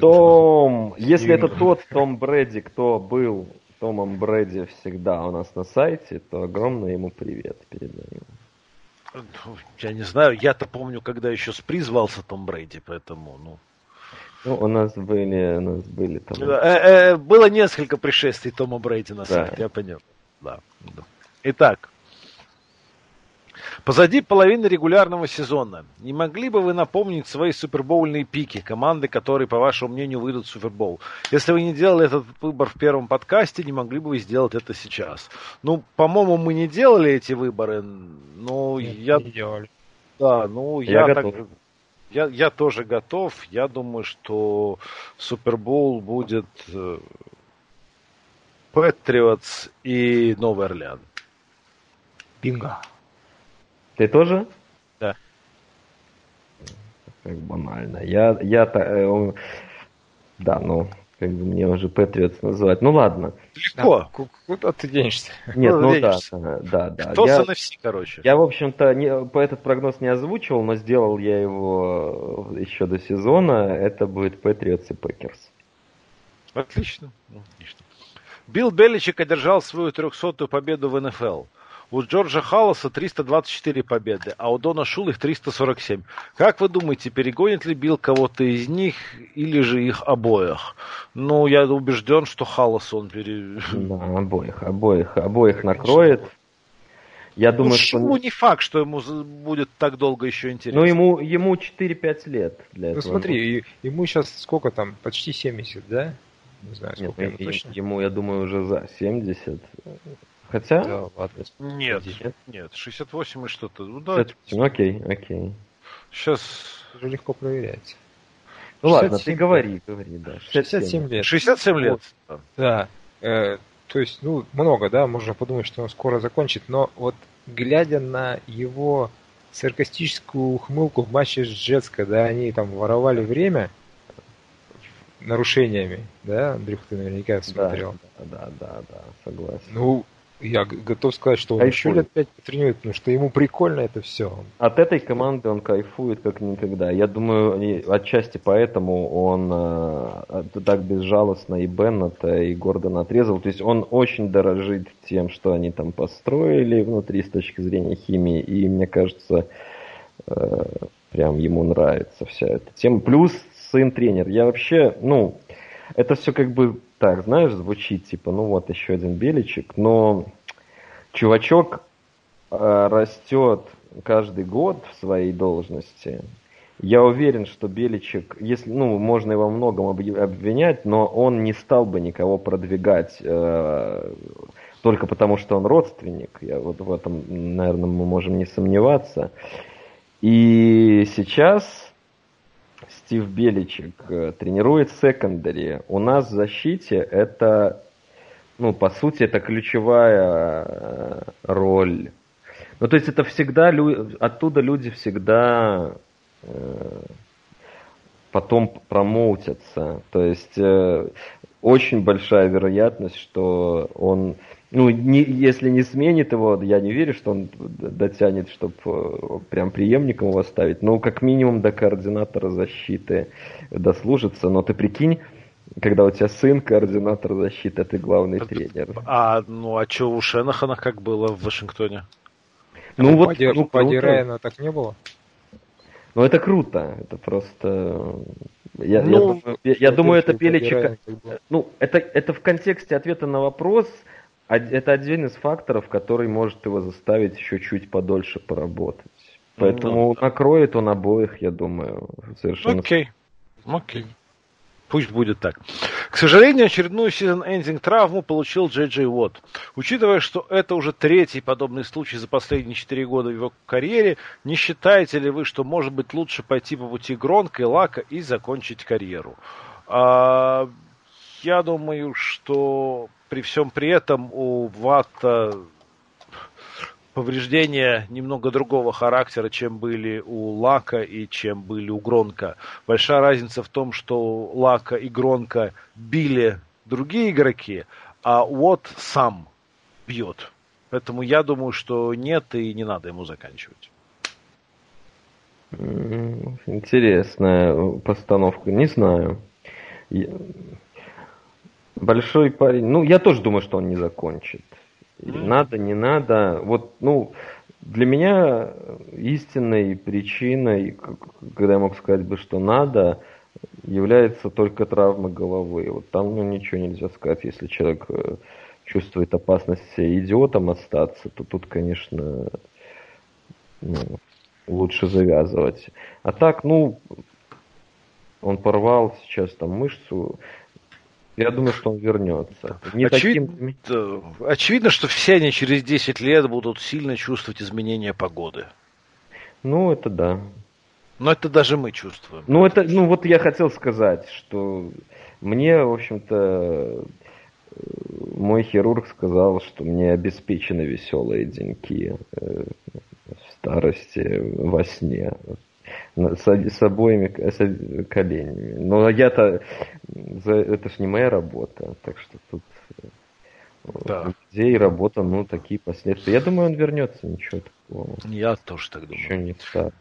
Том, если это тот Том Брэди, кто был Томом Брэди всегда у нас на сайте, то огромный ему привет передаю. Я не знаю, я-то помню, когда еще Спри звался Том Брэди, поэтому, ну... Ну, у нас были, у нас были там... Э, э, было несколько пришествий Тома Брэди на да. я понял. Да. Итак, Позади половины регулярного сезона. Не могли бы вы напомнить свои супербоульные пики, команды, которые, по вашему мнению, выйдут в Супербоул? Если вы не делали этот выбор в первом подкасте, не могли бы вы сделать это сейчас? Ну, по-моему, мы не делали эти выборы, но Нет, я... Не делали. Да, ну, я, я так... Я, я тоже готов. Я думаю, что Супербоул будет Патриотс и Новый Орлеан. Бинго. Ты тоже? Да. как банально. Я, я, э, да, ну, как бы мне уже Патриотс называть. Ну ладно. Легко. Да. Куда ты денешься? Нет, куда денешься? да, да, да. Кто я, NFC, короче? Я, в общем-то, не, по этот прогноз не озвучивал, но сделал я его еще до сезона. Это будет Patriots и Packers. Отлично. Ну, отлично. Билл Беличек одержал свою 300-ю победу в НФЛ. У Джорджа Халласа 324 победы, а у Дона Шулы 347. Как вы думаете, перегонит ли Билл кого-то из них или же их обоих? Ну, я убежден, что Халлас он пере... Да, обоих, обоих, обоих накроет. Я думаю, ну, что... Ну, не факт, что ему будет так долго еще интересно. Ну, ему, ему 4-5 лет для ну, этого. Ну, смотри, ему сейчас сколько там? Почти 70, да? Не знаю, сколько Нет, ему точно. Ему, я думаю, уже за 70. Хотя? Да, ладно. Нет, нет, нет, 68 и что-то. Ну, да, ну, окей, окей. Сейчас... Уже легко проверять. Ну ладно, ты говори, говори, да. 67, 67 лет. 67 лет. Вот. Да. Э, то есть, ну, много, да, можно подумать, что он скоро закончит, но вот глядя на его саркастическую ухмылку в матче с Джетс, когда они там воровали время нарушениями, да, Андрюх, ты наверняка смотрел. Да, да, да, да, согласен. Ну, я готов сказать, что он кайфует. еще лет пять потренирует, потому что ему прикольно это все. От этой команды он кайфует как никогда. Я думаю, отчасти поэтому он э, так безжалостно и Беннета, и Гордона отрезал. То есть он очень дорожит тем, что они там построили внутри с точки зрения химии. И мне кажется, э, прям ему нравится вся эта тема. Плюс сын тренер. Я вообще, ну, это все как бы так, знаешь, звучит типа, ну вот еще один Беличек, но чувачок э, растет каждый год в своей должности. Я уверен, что Беличек, если, ну, можно его многом обвинять, но он не стал бы никого продвигать э, только потому, что он родственник. Я вот в этом, наверное, мы можем не сомневаться. И сейчас Стив Беличек э, тренирует секондари. У нас в защите это, ну, по сути, это ключевая э, роль. Ну, то есть это всегда, оттуда люди всегда э, потом промоутятся. То есть очень большая вероятность, что он ну, не, если не сменит его, я не верю, что он дотянет, чтобы э, прям преемником его ставить. Ну, как минимум до координатора защиты дослужится. Но ты прикинь, когда у тебя сын координатор защиты, а ты главный тренер. А, ну, а что у Шенахана как было в Вашингтоне? Ну, а вот, Пади, ну, Пади Райана так не было? Ну, это круто. Это просто... Я, ну, я, я, я думаю, это Пеличек... Ну, это, это в контексте ответа на вопрос – это один из факторов, который может его заставить еще чуть подольше поработать. Поэтому ну, да. накроет он обоих, я думаю, совершенно. Окей. Окей. Пусть будет так. К сожалению, очередную сезон-эндинг травму получил Джей Джей Уотт. Учитывая, что это уже третий подобный случай за последние четыре года в его карьере, не считаете ли вы, что может быть лучше пойти по пути Гронка и Лака и закончить карьеру? А, я думаю, что при всем при этом у Ватта повреждения немного другого характера, чем были у Лака и чем были у Гронка. Большая разница в том, что Лака и Гронка били другие игроки, а Уот сам бьет. Поэтому я думаю, что нет и не надо ему заканчивать. Интересная постановка. Не знаю. Большой парень. Ну, я тоже думаю, что он не закончит. Надо, не надо. Вот, ну, для меня истинной причиной, когда я мог сказать бы, что надо, является только травма головы. Вот там ну, ничего нельзя сказать. Если человек э, чувствует опасность идиотом остаться, то тут, конечно, ну, лучше завязывать. А так, ну, он порвал сейчас там мышцу. Я думаю, что он вернется. Не очевидно, таким... очевидно, что все они через 10 лет будут сильно чувствовать изменения погоды. Ну, это да. Но это даже мы чувствуем. Ну, это, ну вот я хотел сказать, что мне, в общем-то, мой хирург сказал, что мне обеспечены веселые деньки э, в старости, во сне. С, с обоими с коленями. Но я-то... Это ж не моя работа, так что тут... Да. Где и работа, ну, такие последствия. Я думаю, он вернется, ничего такого. Я тоже так думаю. Еще не старый.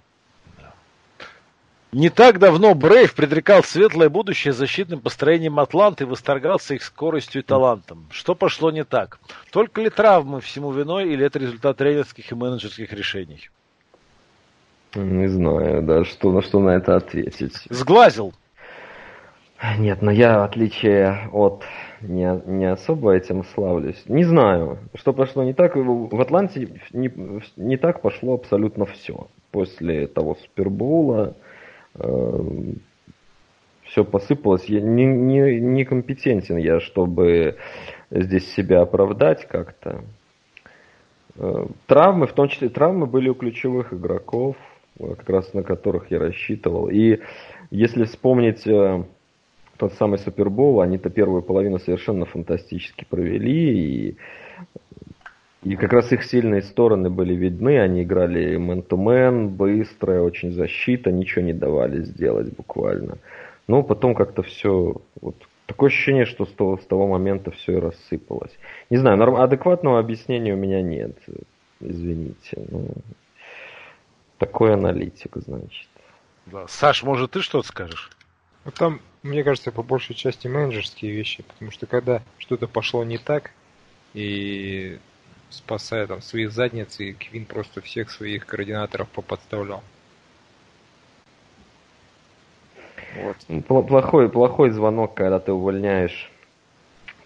Не так давно Брейв предрекал светлое будущее защитным построением Атланты и восторгался их скоростью и талантом. Что пошло не так? Только ли травмы всему виной или это результат тренерских и менеджерских решений? Не знаю, да, что, на что на это ответить. Сглазил. Нет, но я, в отличие от, не, не особо этим славлюсь. Не знаю, что пошло не так. В Атланте не, не так пошло абсолютно все. После того Супербоула э, все посыпалось. Я не, не, не компетентен я, чтобы здесь себя оправдать как-то. Э, травмы, в том числе травмы были у ключевых игроков, как раз на которых я рассчитывал. И если вспомнить э, тот самый Супербол, они-то первую половину совершенно фантастически провели, и, и как раз их сильные стороны были видны, они играли мэн-то-мэн, быстрая очень защита, ничего не давали сделать буквально. Но потом как-то все, вот такое ощущение, что с того, с того момента все и рассыпалось. Не знаю, норм, адекватного объяснения у меня нет, извините. Ну, такой аналитик, значит. Да. Саш, может, ты что-то скажешь? Ну, там, мне кажется, по большей части менеджерские вещи, потому что когда что-то пошло не так, и спасая там свои задницы, Квин просто всех своих координаторов поподставлял. Вот. Плохой, плохой звонок, когда ты увольняешь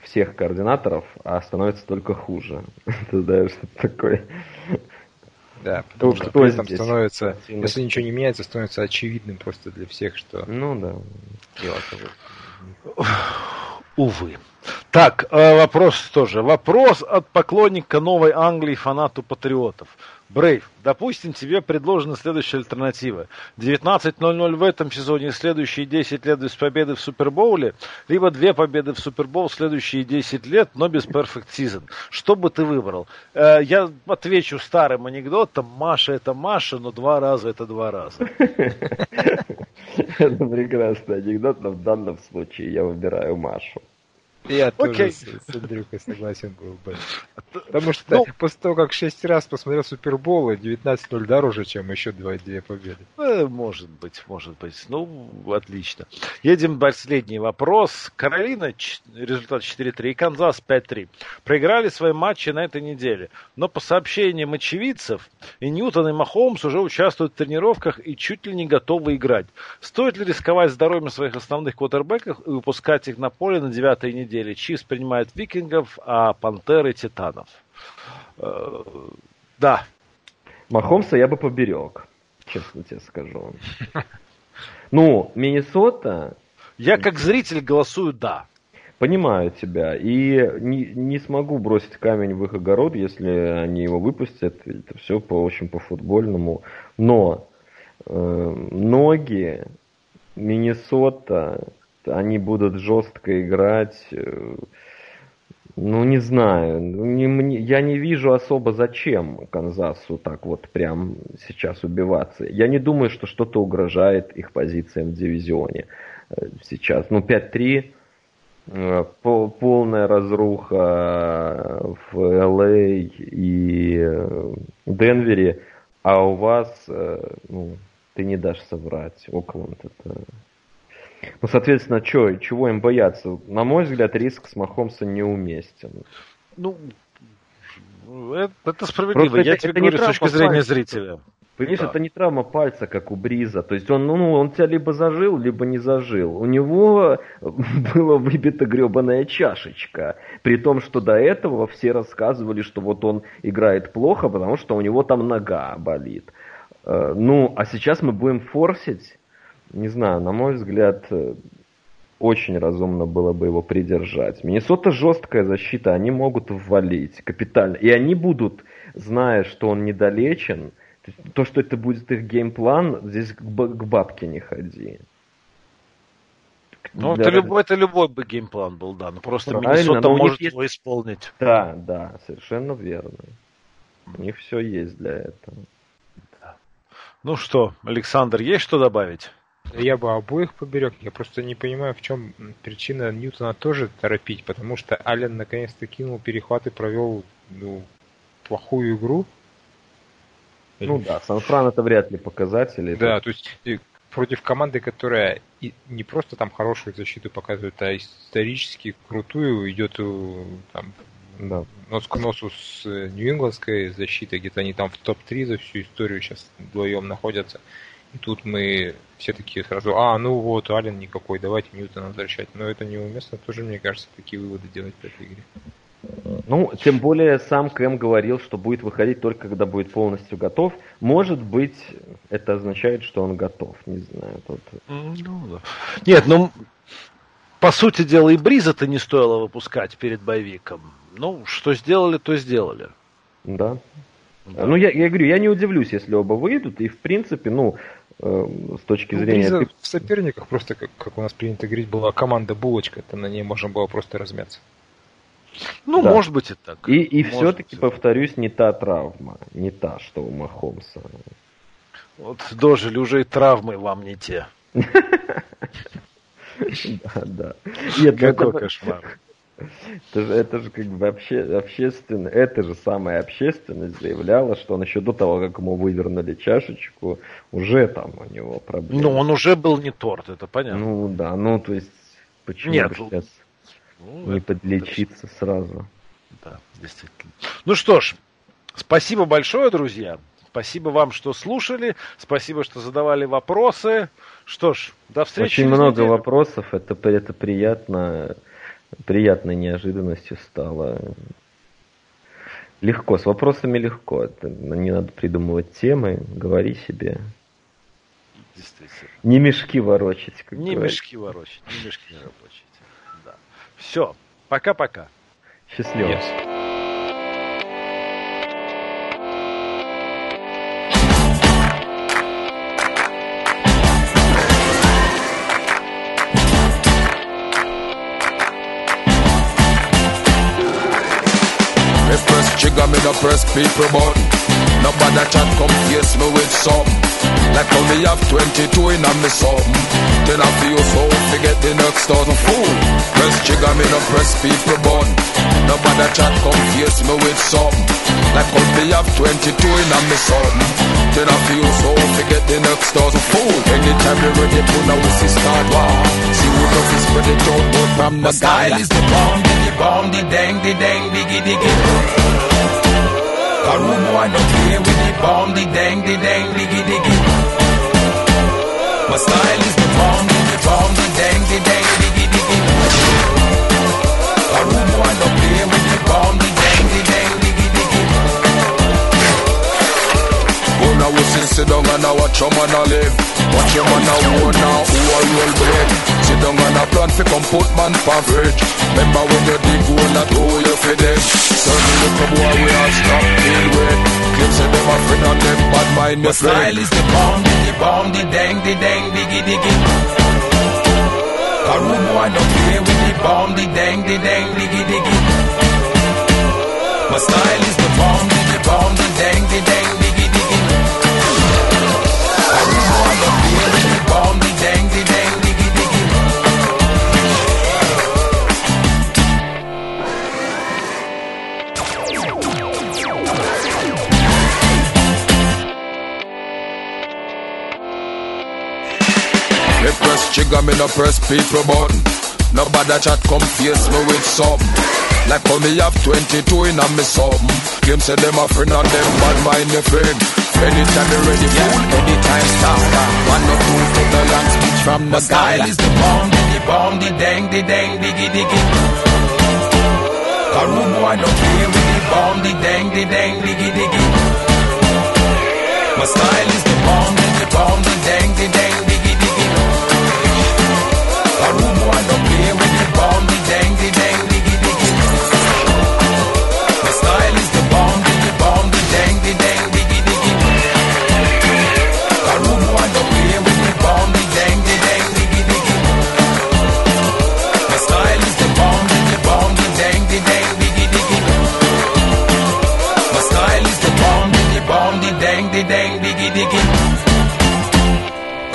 всех координаторов, а становится только хуже. Ты знаешь, что такое. Да, потому что при этом становится, если ничего не меняется, становится очевидным просто для всех, что... Ну да. Увы. Так, э, вопрос тоже. Вопрос от поклонника Новой Англии, фанату патриотов. Брейв, допустим, тебе предложена следующая альтернатива. 19.00 в этом сезоне следующие 10 лет без победы в Супербоуле, либо две победы в Супербоул следующие 10 лет, но без Perfect Season. Что бы ты выбрал? Э, я отвечу старым анекдотом. Маша это Маша, но два раза это два раза. Это прекрасный анекдот, но в данном случае я выбираю Машу. Я тоже с, с Андрюхой согласен был бы. Потому что ну, после того, как шесть раз посмотрел Супербол, 19-0 дороже, чем еще два-две победы. Э, может быть, может быть. Ну, отлично. Едем последний вопрос. Каролина, результат 4-3, и Канзас 5-3. Проиграли свои матчи на этой неделе. Но по сообщениям очевидцев, и Ньютон, и Махомс уже участвуют в тренировках и чуть ли не готовы играть. Стоит ли рисковать здоровьем своих основных квотербеков и выпускать их на поле на девятой неделе? Недели Чиз принимает викингов, а Пантеры Титанов. Э, да. Махомса я бы поберег, честно тебе скажу. Ну, Миннесота... Я как зритель голосую «да». Понимаю тебя. И не, не смогу бросить камень в их огород, если они его выпустят. Это все по очень по футбольному. Но э, ноги, Миннесота, они будут жестко играть. Э, ну, не знаю. Не, мне, я не вижу особо зачем Канзасу так вот прям сейчас убиваться. Я не думаю, что что-то угрожает их позициям в дивизионе э, сейчас. Ну, 5-3 э, полная разруха в LA и Денвере, а у вас, ну, ты не дашь соврать, Окленд это ну, соответственно, чё, чего им бояться? На мой взгляд, риск с Махомса неуместен. Ну, это, это справедливо. Просто Я это, тебе это говорю с точки зрения пальца. зрителя. Понимаешь, да. это не травма пальца, как у Бриза. То есть он, ну, он тебя либо зажил, либо не зажил. У него была выбита гребаная чашечка. При том, что до этого все рассказывали, что вот он играет плохо, потому что у него там нога болит. Э, ну, а сейчас мы будем форсить не знаю, на мой взгляд, э, очень разумно было бы его придержать. Миннесота жесткая защита, они могут ввалить капитально. И они будут, зная, что он недолечен, то, что это будет их game plan, здесь к, к бабке не ходи. Ну, для... это, любой, это любой бы game plan был, да. Но просто Правильно, Миннесота но может есть... его исполнить. Да, да, совершенно верно. У них все есть для этого. Ну что, Александр, есть что добавить? Я бы обоих поберег. Я просто не понимаю, в чем причина Ньютона тоже торопить, потому что Аллен наконец-то кинул перехват и провел ну, плохую игру. Ну да, Сан-Фран это вряд ли показатели. Да, то есть против команды, которая не просто там хорошую защиту показывает, а исторически крутую, идет э, там, да. нос к носу с Нью-Ингландской защитой, где-то они там в топ-3 за всю историю сейчас вдвоем находятся. И тут мы все такие сразу, а, ну вот, Ален никакой, давайте Ньютона возвращать. Но это неуместно тоже, мне кажется, такие выводы делать в этой игре. Ну, тем более сам Кэм говорил, что будет выходить только когда будет полностью готов. Может быть, это означает, что он готов. Не знаю. Тут... Ну, да. Нет, ну, по сути дела, и Бриза-то не стоило выпускать перед боевиком. Ну, что сделали, то сделали. Да. да. Ну, я, я говорю, я не удивлюсь, если оба выйдут. И, в принципе, ну, с точки ну, зрения... Бриза в соперниках просто, как, как у нас принято говорить, была команда булочка. Это на ней можно было просто размяться. Ну, да. может быть и так. И, и все-таки, повторюсь, не та травма, не та, что у Махомса. Вот дожили уже и травмы вам не те. Да, да. Ну Какой кошмар. Это же, это же как бы обще, общественно, это же самая общественность заявляла, что он еще до того, как ему вывернули чашечку, уже там у него проблемы. Ну, он уже был не торт, это понятно. Ну, да, ну, то есть, почему Нет, сейчас... Ну, не подлечиться это... сразу. Да, действительно. Ну что ж, спасибо большое, друзья. Спасибо вам, что слушали. Спасибо, что задавали вопросы. Что ж, до встречи. Очень много неделю. вопросов. Это, это приятно. Приятной неожиданностью стало. Легко, с вопросами легко. Это, не надо придумывать темы, говори себе. Действительно. Не мешки ворочать. Как не говорится. мешки ворочать, не мешки ворочать. Все, пока-пока. Счастливо. Yes. No press people button. Nobody chat come face me with something. Like how me have 22 in a me something. Then I feel so forget the next thousand fool Press trigger me no press people bun Nobody chat come face me with something. Like how me have 22 in a me something. Then I feel so forget the next thousand fool Anytime you ready put now we see start war See who love is spread it out but from the style is the bomb, diggy bomb, the dang, the dang, diggy diggy a room boy no with the bomb, the dang, the dang, diggy diggy my style is the bomb, the bomb, the dang, the dang, diggy diggy. A one don't play with we sit, sit down and I watch your man a live. Watch your man a war now, who a roll bread. Sit down and a plan fi come put man for fridge. Remember when you dig hole that hole you fi them. Certain little boy we are stop deal with. Kids say them a friend and them bad mind me friend. My style is the bomb bomb, the dang, the dang, diggy, diggy. Boy no play with the bomb, the dang, the dang, diggy, diggy. My style is the bomb, the bomb, the dang, the dang, Trigger me no press people button. Nobody chat come face me with something. Like how me have 22 in a me something. Claim say them a friend and them bad mind me friend. Anytime me ready, fool, anytime start. One or two for the long speech from the style is the bomb, the bomb, the dang, the dang, diggy, diggy. A room boy no play with the bomb, the dang, the dang, diggy, diggy. My style is the bomb, the bomb, the dang, the dang,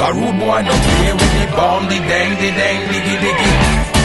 Cause rude boy don't play with the bomb, the dang, the dang, diggy, diggy.